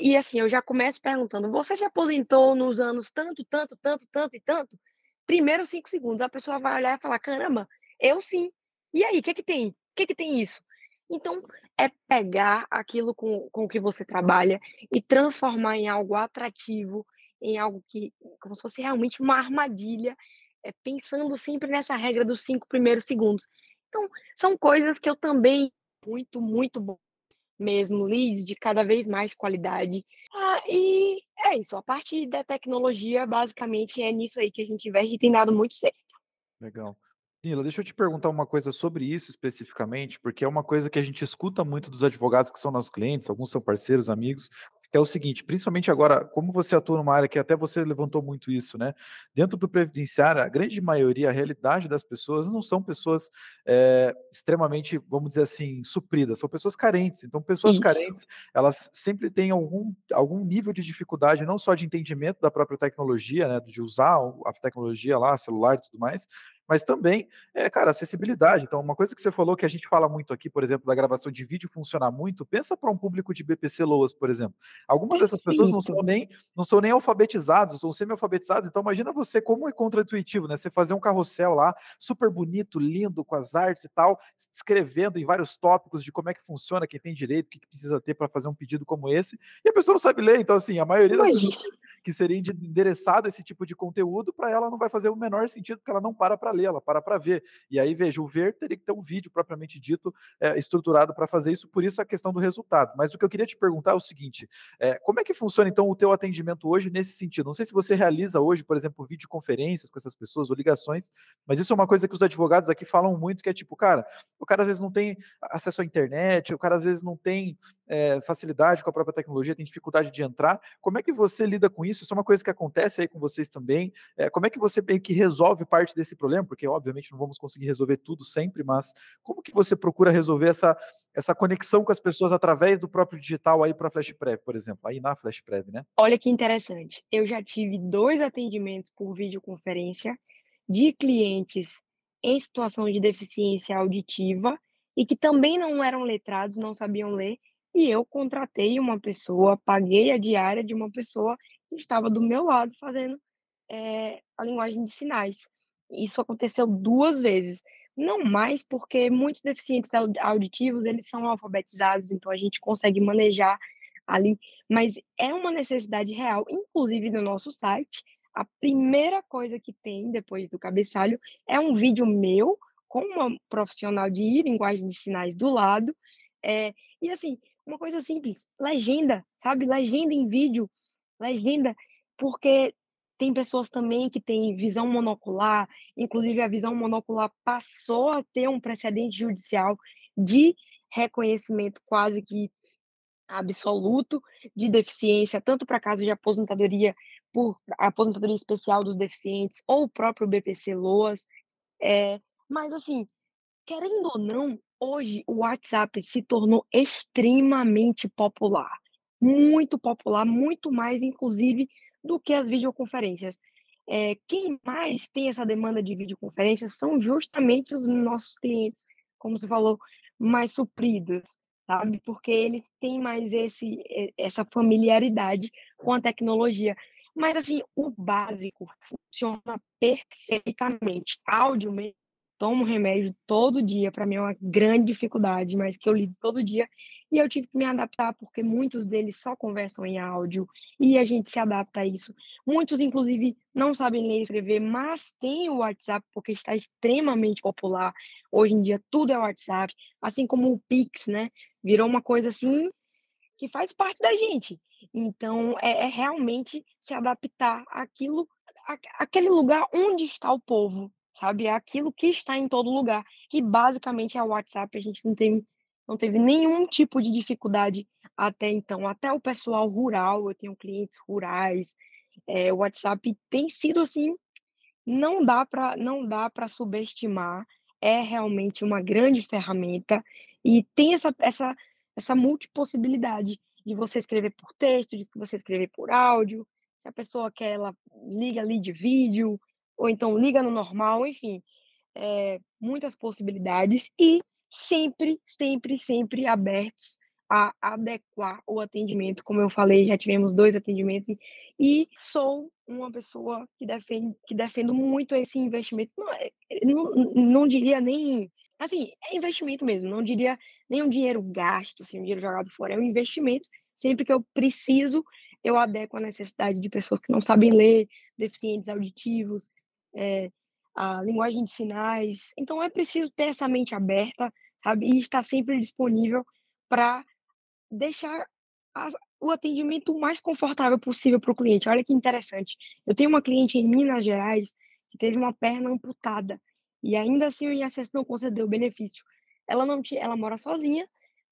[SPEAKER 2] e assim, eu já começo perguntando: "Você se aposentou nos anos tanto, tanto, tanto, tanto e tanto?". Primeiros 5 segundos, a pessoa vai olhar e falar: "Caramba, eu sim. E aí, que que tem? Que que tem isso?". Então, é pegar aquilo com com o que você trabalha e transformar em algo atrativo, em algo que como se fosse realmente uma armadilha, eh, pensando sempre nessa regra dos 5 primeiros segundos. Então, são coisas que eu também muito, muito bom mesmo, leads de cada vez mais qualidade. Ah, e é isso, a parte da tecnologia, basicamente, é nisso aí que a gente investe e tem dado muito certo.
[SPEAKER 1] Legal. Nila, deixa eu te perguntar uma coisa sobre isso especificamente, porque é uma coisa que a gente escuta muito dos advogados que são nossos clientes, alguns são parceiros, amigos, que é o seguinte, principalmente agora, como você atua numa área que até você levantou muito isso, né? Dentro do previdenciário, a grande maioria, a realidade das pessoas não são pessoas é, extremamente, vamos dizer assim, supridas, são pessoas carentes. Então, pessoas
[SPEAKER 2] Isso.
[SPEAKER 1] carentes, elas sempre têm algum, algum nível de dificuldade, não só de entendimento da própria tecnologia, né? De usar a tecnologia lá, celular e tudo mais, mas também, é, cara, acessibilidade. Então, uma coisa que você falou que a gente fala muito aqui, por exemplo, da gravação de vídeo funcionar muito, pensa para um público de BPC Loas, por exemplo. Algumas dessas pessoas não são nem não são nem alfabetizados, são semi-alfabetizados, então imagina você como é contra-intuitivo, né? Você fazer um carrossel lá, super bonito, lindo, com as artes e tal, escrevendo em vários tópicos de como é que funciona, quem tem direito, o que que precisa ter para fazer um pedido como esse, e a pessoa não sabe ler. Então, assim, a maioria das pessoas que seria ende endereçado esse tipo de conteúdo, para ela não vai fazer o menor sentido, porque ela não para para ler, ela para para ver. E aí, veja, o ver teria que ter um vídeo propriamente dito, eh, estruturado para fazer isso, por isso a questão do resultado. Mas o que eu queria te perguntar é o seguinte, eh, como é que funciona então o teu atendimento hoje nesse sentido? Não sei se você realiza hoje, por exemplo, videoconferências com essas pessoas ou ligações, mas isso é uma coisa que os advogados aqui falam muito, que é tipo, cara, o cara às vezes não tem acesso à internet, o cara às vezes não tem eh, facilidade com a própria tecnologia, tem dificuldade de entrar. Como é que você lida com isso? Isso é uma coisa que acontece aí com vocês também? Eh, como é que você que resolve parte desse problema? Porque, obviamente, não vamos conseguir resolver tudo sempre, mas como que você procura resolver essa, essa conexão com as pessoas através do próprio digital aí para a FlashPrev, por exemplo, aí na FlashPrev, né?
[SPEAKER 2] Olha que interessante, eu já tive 2 atendimentos por videoconferência de clientes em situação de deficiência auditiva e que também não eram letrados, não sabiam ler, e eu contratei uma pessoa, paguei a diária de uma pessoa que estava do meu lado fazendo, eh, a linguagem de sinais. Isso aconteceu 2 vezes. Não mais, porque muitos deficientes audi auditivos, eles são alfabetizados, então a gente consegue manejar ali, mas é uma necessidade real, inclusive no nosso site, a primeira coisa que tem depois do cabeçalho é um vídeo meu com uma profissional de linguagem de sinais do lado, eh, e assim, uma coisa simples, legenda, sabe, legenda em vídeo, legenda, porque tem pessoas também que têm visão monocular, inclusive a visão monocular passou a ter um precedente judicial de reconhecimento quase que absoluto de deficiência, tanto para caso de aposentadoria por aposentadoria especial dos deficientes ou o próprio BPC-Loas, eh, mas assim, querendo ou não, hoje o WhatsApp se tornou extremamente popular, muito popular, muito mais inclusive do que as videoconferências. Eh, quem mais tem essa demanda de videoconferências são justamente os nossos clientes, como você falou, mais supridos, sabe, porque eles têm mais esse essa familiaridade com a tecnologia. Mas assim, o básico funciona perfeitamente. Áudio mesmo, tomo remédio todo dia, para mim é uma grande dificuldade, mas que eu lido todo dia, e eu tive que me adaptar, porque muitos deles só conversam em áudio, e a gente se adapta a isso. Muitos inclusive não sabem ler e escrever, mas têm o WhatsApp, porque está extremamente popular. Hoje em dia tudo é WhatsApp, assim como o Pix, né, virou uma coisa assim, que faz parte da gente. Então é é realmente se adaptar àquilo aque aquele lugar onde está o povo, sabe, é aquilo que está em todo lugar, que basicamente é o WhatsApp, a gente não tem não teve nenhum tipo de dificuldade até então, até o pessoal rural, eu tenho clientes rurais, eh, o WhatsApp tem sido assim, não dá para não dá para subestimar, é realmente uma grande ferramenta, e tem essa essa essa multipossibilidade de você escrever por texto, de você escrever por áudio, se a pessoa quer, ela liga ali de vídeo, ou então liga no normal, enfim, eh, muitas possibilidades e sempre, sempre, sempre abertos a adequar o atendimento. Como eu falei, já tivemos 2 atendimentos e sou uma pessoa que defende que defendo muito esse investimento. Não é não não diria nem assim, é investimento mesmo, não diria nem um dinheiro gasto, assim, um dinheiro jogado fora, é um investimento. Sempre que eu preciso, eu adequo à necessidade de pessoas que não sabem ler, deficientes auditivos, eh, a linguagem de sinais. Então é preciso ter essa mente aberta, sabe, e estar sempre disponível para deixar as o atendimento o mais confortável possível para o cliente. Olha que interessante, eu tenho uma cliente em Minas Gerais que teve uma perna amputada, e ainda assim o INSS não concedeu o benefício. Ela não tinha ela mora sozinha,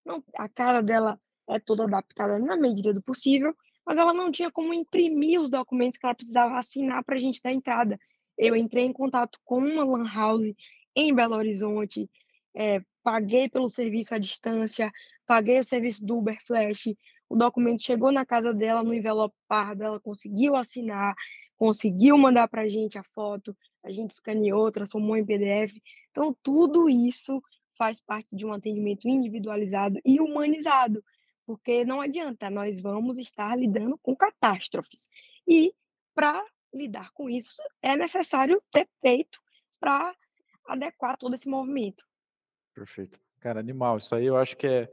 [SPEAKER 2] não a cara dela é toda adaptada na medida do possível, mas ela não tinha como imprimir os documentos que ela precisava assinar para a gente dar entrada. Eu entrei em contato com uma lan house em Belo Horizonte, eh, paguei pelo serviço à distância, paguei o serviço do Uber Flash, o documento chegou na casa dela no envelope pardo, ela conseguiu assinar, conseguiu mandar para a gente a foto, a gente escaneou, transformou em PDF. Então tudo isso faz parte de um atendimento individualizado e humanizado, porque não adianta, nós vamos estar lidando com catástrofes. E para lidar com isso, é necessário ter peito para adequar todo esse movimento.
[SPEAKER 1] Perfeito. Cara, animal. Isso aí eu acho que é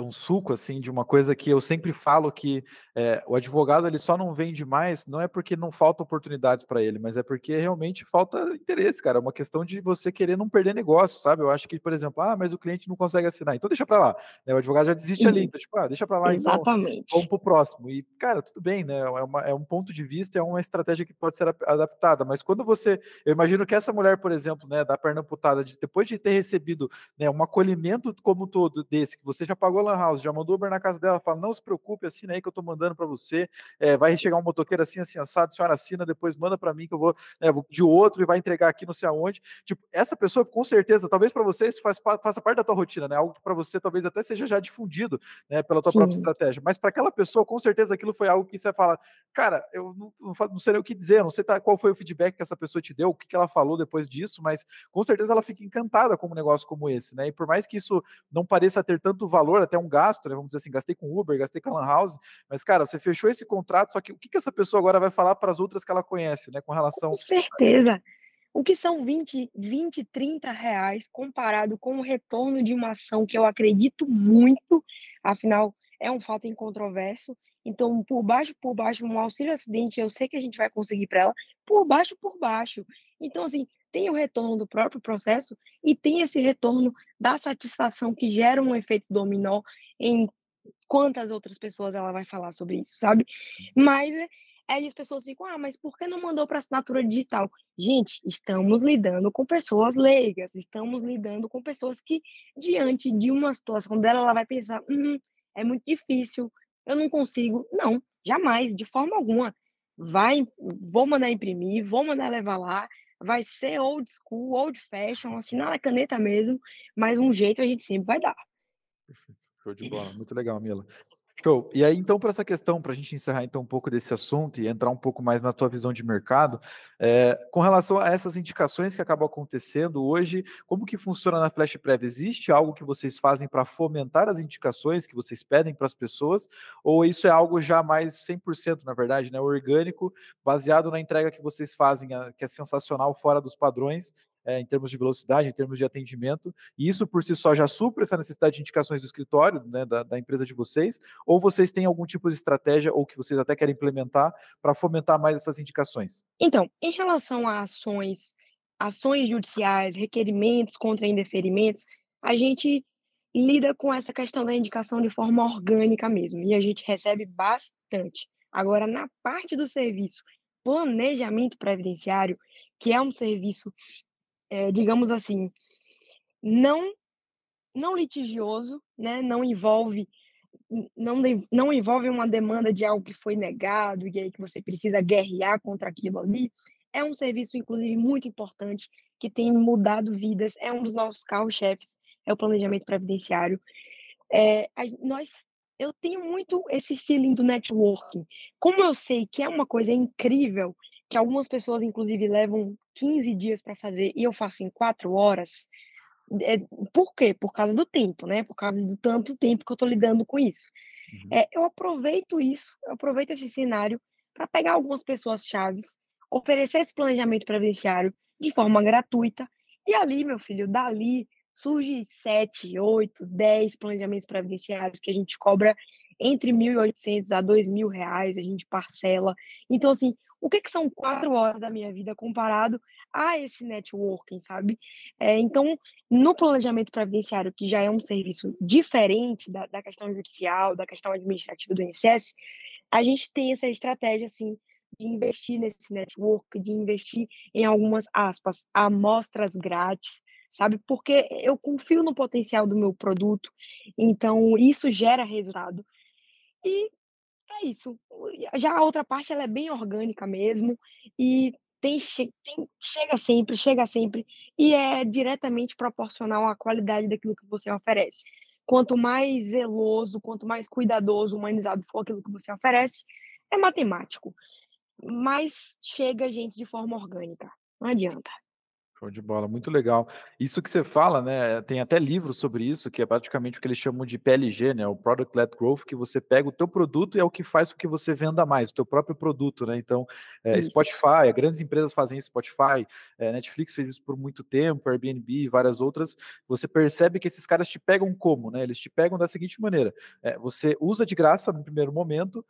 [SPEAKER 1] um suco, assim, de uma coisa que eu sempre falo que, eh, o advogado ele só não vende mais, não é porque não falta oportunidades para ele, mas é porque realmente falta interesse, cara, é uma questão de você querer não perder negócio, sabe. Eu acho que, por exemplo: "Ah, mas o cliente não consegue assinar", então deixa para lá, né, o advogado já desiste ali,
[SPEAKER 2] Uhum.
[SPEAKER 1] então tipo: "Ah, deixa para lá então, vamos
[SPEAKER 2] Exatamente.
[SPEAKER 1] para o próximo", e cara, tudo bem, né, é uma é um ponto de vista, é uma estratégia que pode ser adaptada, mas quando você eu imagino que essa mulher, por exemplo, né, da perna amputada, de depois de ter recebido, né, um acolhimento como um todo desse, que você já pagou a lan house, já mandou Uber na casa dela, fala: "Não se preocupe, assina aí que eu estou mandando para você, eh, vai chegar um motoqueiro assim, assim, assado, a senhora assina, depois manda para mim que eu vou, né, vou pedir outro e vai entregar aqui não sei aonde". Tipo, essa pessoa com certeza, talvez para você isso faz faça parte da tua rotina, né, algo que para você talvez até seja já difundido, né, pela tua própria
[SPEAKER 2] Sim.
[SPEAKER 1] estratégia, mas para aquela pessoa com certeza aquilo foi algo que você fala: "Cara, eu não não não sei nem o que dizer, não sei tá qual foi o feedback que essa pessoa te deu, o que que ela falou depois disso, mas com certeza ela fica encantada com um negócio como esse, né, e por mais que isso não pareça ter tanto valor, até um gasto, né, vamos dizer assim, gastei com Uber, gastei com a lan house, mas cara, você fechou esse contrato, só que o que que essa pessoa agora vai falar para as outras que ela conhece, né, com
[SPEAKER 2] Com
[SPEAKER 1] relação a isso.
[SPEAKER 2] certeza. O que são 20, 20, 30 reais comparado com o retorno de uma ação que eu acredito muito, afinal é um fato incontroverso, então por baixo, por baixo, um auxílio acidente eu sei que a gente vai conseguir para ela, por baixo, por baixo. Então assim, tem o retorno do próprio processo e tem esse retorno da satisfação que gera um efeito dominó em quantas outras pessoas ela vai falar sobre isso, sabe. Mas, eh, aí as pessoas ficam: "Ah, mas por que não mandou para assinatura digital?". Gente, estamos lidando com pessoas leigas, estamos lidando com pessoas que, diante de uma situação dela, ela vai pensar: "Hum, é muito difícil, eu não consigo". Não, jamais, de forma alguma. Vai vou mandar imprimir, vou mandar levar lá, vai ser old school, old fashion, assinar na caneta mesmo, mas um jeito a gente sempre vai dar.
[SPEAKER 1] Perfeito, show de bola, muito legal, Mila. Show. E aí, então, para essa questão, para a gente encerrar então um pouco desse assunto e entrar um pouco mais na tua visão de mercado, eh, com relação a essas indicações que acabam acontecendo hoje, como que funciona na Flash Prev? Existe algo que vocês fazem para fomentar as indicações que vocês pedem para as pessoas, ou isso é algo já mais 100%, na verdade, né, orgânico, baseado na entrega que vocês fazem, que é sensacional, fora dos padrões, eh, em termos de velocidade, em termos de atendimento, e isso por si só já supre essa necessidade de indicações do escritório, né, da da empresa de vocês, ou vocês têm algum tipo de estratégia, ou que vocês até querem implementar, para fomentar mais essas indicações?
[SPEAKER 2] Então, em relação a ações ações judiciais, requerimentos contra indeferimentos, a gente lida com essa questão da indicação de forma orgânica mesmo, e a gente recebe bastante. Agora, na parte do serviço planejamento previdenciário, que é um serviço, eh, digamos assim, não não litigioso, né, não envolve não não envolve uma demanda de algo que foi negado, e aí que você precisa guerrear contra aquilo ali. É um serviço, inclusive, muito importante, que tem mudado vidas, é um dos nossos carro-chefes, é o planejamento previdenciário. Gen nós eu tenho muito esse feeling do networking. Como eu sei que é uma coisa incrível, que algumas pessoas inclusive levam 15 dias para fazer e eu faço em 4 horas, É, por quê? Por causa do tempo, né? Por causa do tanto tempo que eu estou lidando com isso.
[SPEAKER 1] Uhum.
[SPEAKER 2] É, eu aproveito isso, eu aproveito esse cenário para pegar algumas pessoas chaves, oferecer esse planejamento previdenciário de forma gratuita, e ali, meu filho, dali surge 7, 8, 10 planejamentos previdenciários que a gente cobra entre 1.800 a 2.000 reais, a gente parcela. Então, assim, o que, que são quatro horas da minha vida comparado a esse networking, sabe? É, então, no planejamento previdenciário, que já é um serviço diferente da, da questão judicial, da questão administrativa do INSS, a gente tem essa estratégia, assim, de investir nesse network, de investir em algumas aspas, amostras grátis, sabe? Porque eu confio no potencial do meu produto, então isso gera resultado. E é isso. Já a outra parte ela é bem orgânica mesmo e tem, tem chega sempre, chega sempre e é diretamente proporcional à qualidade daquilo que você oferece. Quanto mais zeloso, quanto mais cuidadoso, humanizado for aquilo que você oferece, é matemático. Mas chega gente de forma orgânica. Não adianta.
[SPEAKER 1] Show de bola, muito legal. Isso que você fala, né, tem até livros sobre isso, que é praticamente o que eles chamam de PLG, né, o Product Led Growth, que você pega o teu produto e é o que faz com que você venda mais, o teu próprio produto, né, então, é, Spotify, grandes empresas fazem isso, Spotify, é, Netflix fez isso por muito tempo, Airbnb e várias outras, você percebe que esses caras te pegam como, né, eles te pegam da seguinte maneira, é, você usa de graça no primeiro momento,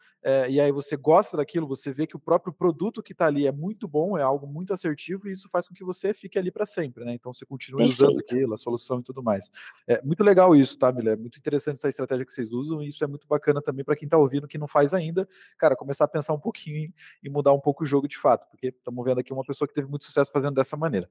[SPEAKER 1] e aí você gosta daquilo, você vê que o próprio produto que está ali é muito bom, é algo muito assertivo, e isso faz com que você fique fique ali para sempre, né? Então você continua usando aquilo, a solução e tudo mais. É muito legal isso, tá, Milé? É muito interessante essa estratégia que vocês usam e isso é muito bacana também para quem está ouvindo que não faz ainda, cara, começar a pensar um pouquinho e mudar um pouco o jogo de fato, porque estamos vendo aqui uma pessoa que teve muito sucesso fazendo dessa maneira.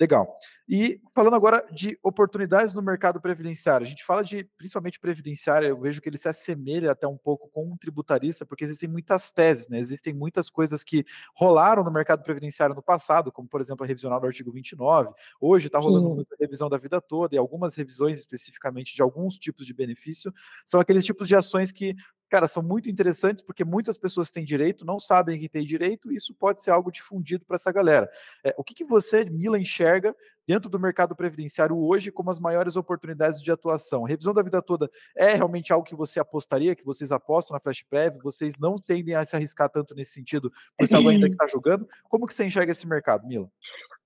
[SPEAKER 1] Legal. E falando agora de oportunidades no mercado previdenciário, a gente fala de principalmente previdenciário, eu vejo que ele se assemelha até um pouco com um tributarista, porque existem muitas teses, né? Existem muitas coisas que rolaram no mercado previdenciário no passado, como por exemplo a revisão do artigo 29. Hoje está rolando muita revisão da vida toda e algumas revisões especificamente de alguns tipos de benefício são aqueles tipos de ações que cara, são muito interessantes porque muitas pessoas têm direito, não sabem que têm direito, e isso pode ser algo difundido para essa galera. É, o que, que você, Mila, enxerga dentro do mercado previdenciário hoje como as maiores oportunidades de atuação? A revisão da vida toda é realmente algo que você apostaria, que vocês apostam na Flash Prev, vocês não tendem a se arriscar tanto nesse sentido, por ser algo ainda que está jogando? Como que você enxerga esse mercado, Mila?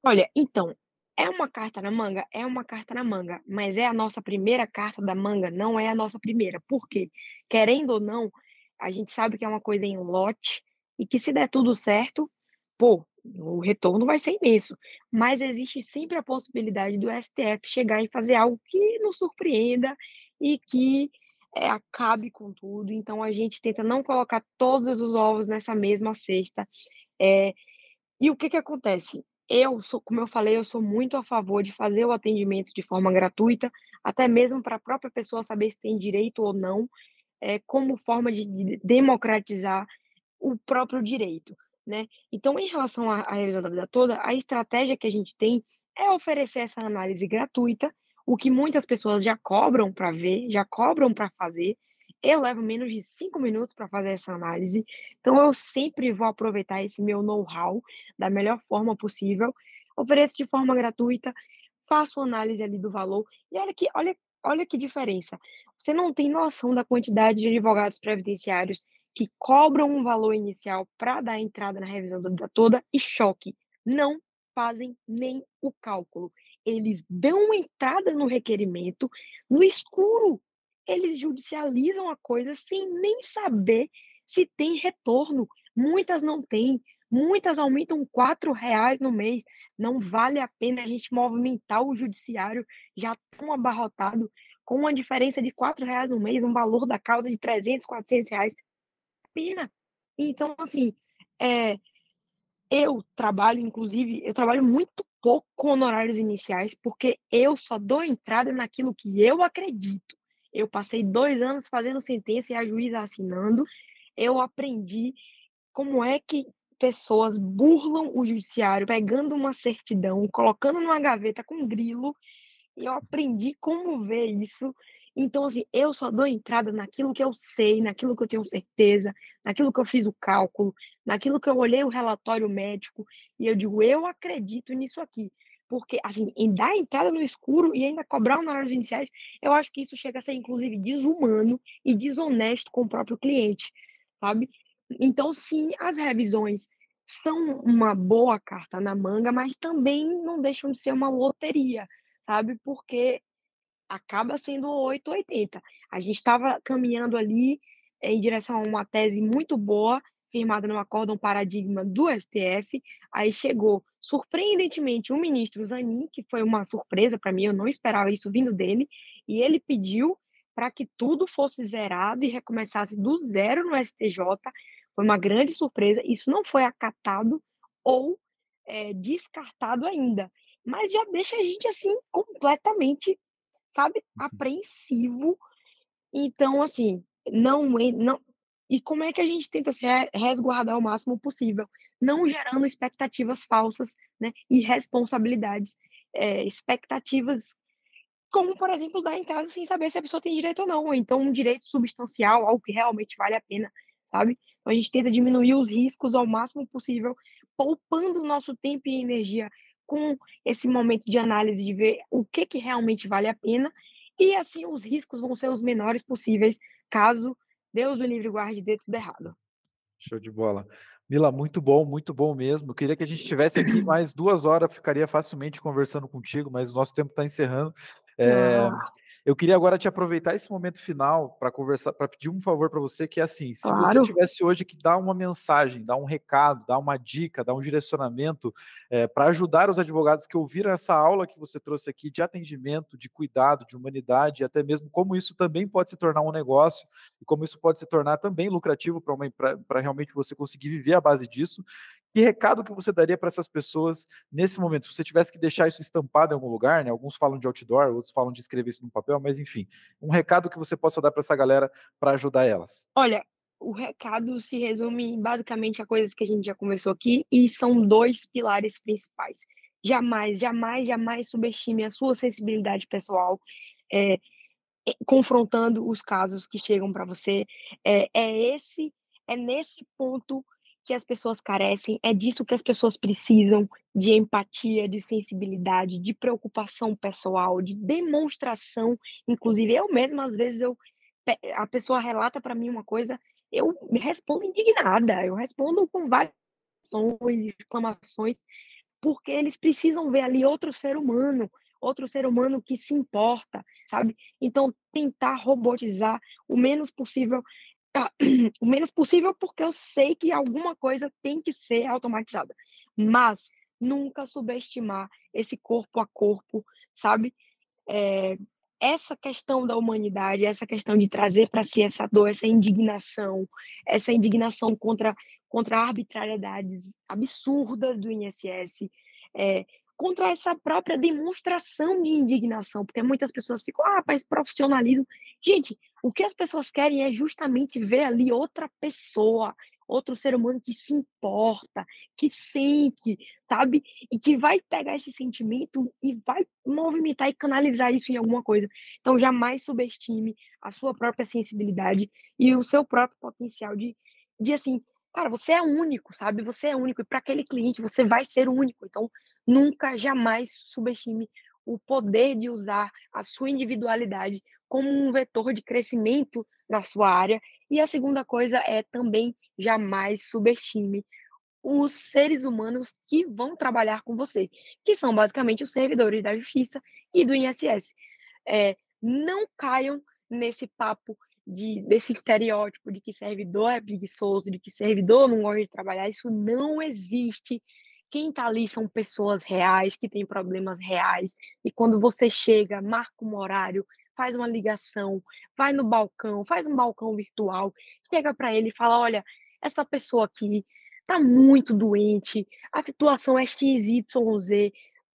[SPEAKER 2] Olha, então, é uma carta na manga? É uma carta na manga, mas é a nossa primeira carta da manga? Não é a nossa primeira. Por quê? Querendo ou não, a gente sabe que é uma coisa em lote e que se der tudo certo, pô, o retorno vai ser imenso. Mas existe sempre a possibilidade do STF chegar e fazer algo que nos surpreenda e que é, acabe com tudo. Então a gente tenta não colocar todos os ovos nessa mesma cesta. É, e o que que acontece? Eu sou, como eu falei, eu sou muito a favor de fazer o atendimento de forma gratuita, até mesmo para a própria pessoa saber se tem direito ou não, é, como forma de democratizar o próprio direito, né? Então, em relação à, revisão da vida toda, a estratégia que a gente tem é oferecer essa análise gratuita, o que muitas pessoas já cobram para ver, já cobram para fazer, eu levo menos de cinco minutos para fazer essa análise, então eu sempre vou aproveitar esse meu know-how da melhor forma possível, ofereço de forma gratuita, faço análise ali do valor, e olha que, olha, olha que diferença. Você não tem noção da quantidade de advogados previdenciários que cobram um valor inicial para dar entrada na revisão da toda e choque. Não fazem nem o cálculo. Eles dão entrada no requerimento no escuro eles judicializam a coisa sem nem saber se tem retorno. Muitas não têm, muitas aumentam quatro reais no mês. Não vale a pena a gente movimentar o judiciário já tão abarrotado com uma diferença de quatro reais no mês, um valor da causa de 300, 400 reais. Pena. Então, assim, é, eu trabalho, inclusive, eu trabalho muito pouco com honorários iniciais, porque eu só dou entrada naquilo que eu acredito. Eu passei dois anos fazendo sentença e a juíza assinando. Eu aprendi como é que pessoas burlam o judiciário, pegando uma certidão, colocando numa gaveta com grilo. E eu aprendi como ver isso. Então, assim, eu só dou entrada naquilo que eu sei, naquilo que eu tenho certeza, naquilo que eu fiz o cálculo, naquilo que eu olhei o relatório médico e eu digo, eu acredito nisso aqui. Porque, assim, em dar entrada no escuro e ainda cobrar honorários iniciais, eu acho que isso chega a ser, inclusive, desumano e desonesto com o próprio cliente, sabe? Então, sim, as revisões são uma boa carta na manga, mas também não deixam de ser uma loteria, sabe? Porque acaba sendo 880. A gente estava caminhando ali em direção a uma tese muito boa, firmada no acórdão paradigma do STF. Aí chegou, surpreendentemente, o ministro Zanin, que foi uma surpresa para mim, eu não esperava isso vindo dele, e ele pediu para que tudo fosse zerado e recomeçasse do zero no STJ. Foi uma grande surpresa. Isso não foi acatado ou é, descartado ainda, mas já deixa a gente assim completamente, sabe, uhum. apreensivo. Então, assim, não, não. E como é que a gente tenta se resguardar o máximo possível? Não gerando expectativas falsas, né? E responsabilidades, é, expectativas, como, por exemplo, dar entrada sem saber se a pessoa tem direito ou não, ou então um direito substancial, algo que realmente vale a pena, sabe? Então a gente tenta diminuir os riscos ao máximo possível, poupando o nosso tempo e energia com esse momento de análise de ver o que, que realmente vale a pena e assim os riscos vão ser os menores possíveis, caso Deus me livre e guarde dê tudo errado.
[SPEAKER 1] Show de bola. Mila, muito bom, muito bom mesmo. Eu queria que a gente tivesse aqui mais duas horas, ficaria facilmente conversando contigo, mas o nosso tempo está encerrando. É. Eu queria agora te aproveitar esse momento final para conversar, para pedir um favor para você, que é assim, se claro. você tivesse hoje que dar uma mensagem, dar um recado, dar uma dica, dar um direcionamento é, para ajudar os advogados que ouviram essa aula que você trouxe aqui de atendimento, de cuidado, de humanidade, e até mesmo como isso também pode se tornar um negócio e como isso pode se tornar também lucrativo para realmente você conseguir viver a base disso. Que recado que você daria para essas pessoas nesse momento? Se você tivesse que deixar isso estampado em algum lugar, né? Alguns falam de outdoor, outros falam de escrever isso no papel, mas enfim, um recado que você possa dar para essa galera para ajudar elas.
[SPEAKER 2] Olha, o recado se resume basicamente a coisas que a gente já conversou aqui e são dois pilares principais. Jamais, jamais, jamais subestime a sua sensibilidade pessoal. É, confrontando os casos que chegam para você. É, é esse, é nesse ponto que as pessoas carecem, é disso que as pessoas precisam, de empatia, de sensibilidade, de preocupação pessoal, de demonstração. Inclusive, eu mesma, às vezes, eu, a pessoa relata para mim uma coisa, eu respondo indignada, eu respondo com várias exclamações, porque eles precisam ver ali outro ser humano, outro ser humano que se importa, sabe? Então, tentar robotizar o menos possível *clears throat* o menos possível, porque eu sei que alguma coisa tem que ser automatizada. Mas nunca subestimar esse corpo a corpo, sabe? É, essa questão da humanidade, essa questão de trazer para si essa dor, essa indignação, essa indignação contra, contra arbitrariedades absurdas do INSS, é, contra essa própria demonstração de indignação, porque muitas pessoas ficam, ah, mas profissionalismo. Gente, o que as pessoas querem é justamente ver ali outra pessoa, outro ser humano que se importa, que sente, sabe? E que vai pegar esse sentimento e vai movimentar e canalizar isso em alguma coisa. Então, jamais subestime a sua própria sensibilidade e o seu próprio potencial de, de assim, cara, você é único, sabe? Você é único e para aquele cliente você vai ser único. Então, nunca, jamais subestime o poder de usar a sua individualidade como um vetor de crescimento na sua área. E a segunda coisa é também jamais subestime os seres humanos que vão trabalhar com você, que são basicamente os servidores da Justiça e do INSS. É, não caiam nesse papo de, desse estereótipo de que servidor é preguiçoso, de que servidor não gosta de trabalhar. Isso não existe. Quem está ali são pessoas reais, que têm problemas reais. E quando você chega, marca um horário, faz uma ligação, vai no balcão, faz um balcão virtual, chega para ele e fala: olha, essa pessoa aqui está muito doente, a situação é XYZ.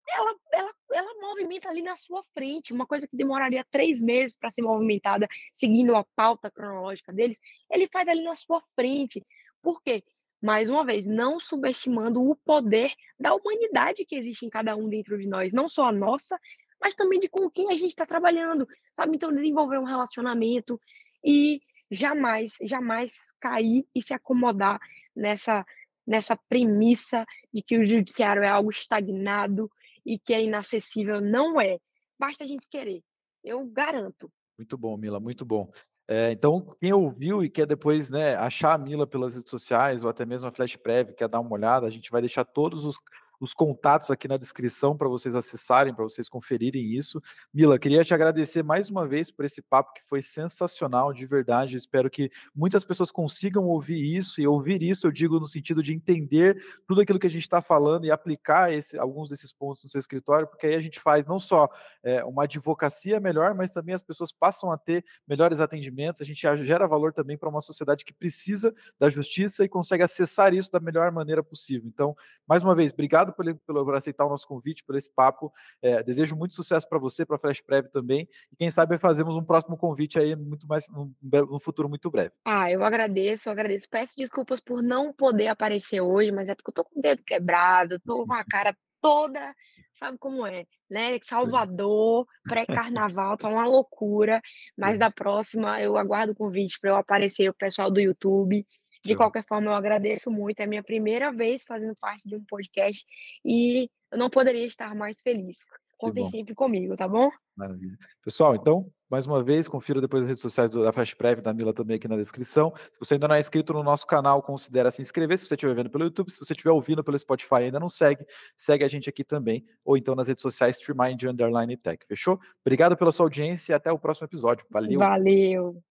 [SPEAKER 2] Ela, ela, ela movimenta ali na sua frente, uma coisa que demoraria três meses para ser movimentada, seguindo a pauta cronológica deles, ele faz ali na sua frente. Por quê? mais uma vez, não subestimando o poder da humanidade que existe em cada um dentro de nós, não só a nossa, mas também de com quem a gente está trabalhando, sabe? Então, desenvolver um relacionamento e jamais, jamais cair e se acomodar nessa, nessa premissa de que o judiciário é algo estagnado e que é inacessível, não é. Basta a gente querer, eu garanto.
[SPEAKER 1] Muito bom, Mila, muito bom. Eh, então, quem ouviu e quer depois, né, achar a Mila pelas redes sociais ou até mesmo a Flashprev, quer dar uma olhada, a gente vai deixar todos os os contatos aqui na descrição para vocês acessarem, para vocês conferirem isso. Mila, queria te agradecer mais uma vez por esse papo que foi sensacional, de verdade. Espero que muitas pessoas consigam ouvir isso e ouvir isso, eu digo no sentido de entender tudo aquilo que a gente está falando e aplicar esse, alguns desses pontos no seu escritório, porque aí a gente faz não só é, uma advocacia melhor, mas também as pessoas passam a ter melhores atendimentos. A gente gera valor também para uma sociedade que precisa da justiça e consegue acessar isso da melhor maneira possível. Então, mais uma vez, obrigado obrigado por, por aceitar o nosso convite, por esse papo. É, desejo muito sucesso para você, para a Flash Prev também. E quem sabe fazemos um próximo convite aí muito mais no, no futuro muito breve.
[SPEAKER 2] Ah, eu agradeço, eu agradeço. Peço desculpas por não poder aparecer hoje, mas é porque eu tô com o dedo quebrado, tô com a *laughs* cara toda, sabe como é, né? Salvador, pré-carnaval, tá uma loucura. Mas da próxima eu aguardo o convite para eu aparecer o pessoal do YouTube de qualquer forma, eu agradeço muito. É a minha primeira vez fazendo parte de um podcast e eu não poderia estar mais feliz. Contem sempre comigo, tá bom?
[SPEAKER 1] Maravilha. Pessoal, então, mais uma vez, confira depois as redes sociais da Flash Prev, da Mila também aqui na descrição. Se você ainda não é inscrito no nosso canal, considere se inscrever. Se você estiver vendo pelo YouTube, se você estiver ouvindo pelo Spotify e ainda não segue, segue a gente aqui também, ou então nas redes sociais, Streamind Underline Tech. Fechou? Obrigado pela sua audiência e até o próximo episódio. Valeu!
[SPEAKER 2] Valeu!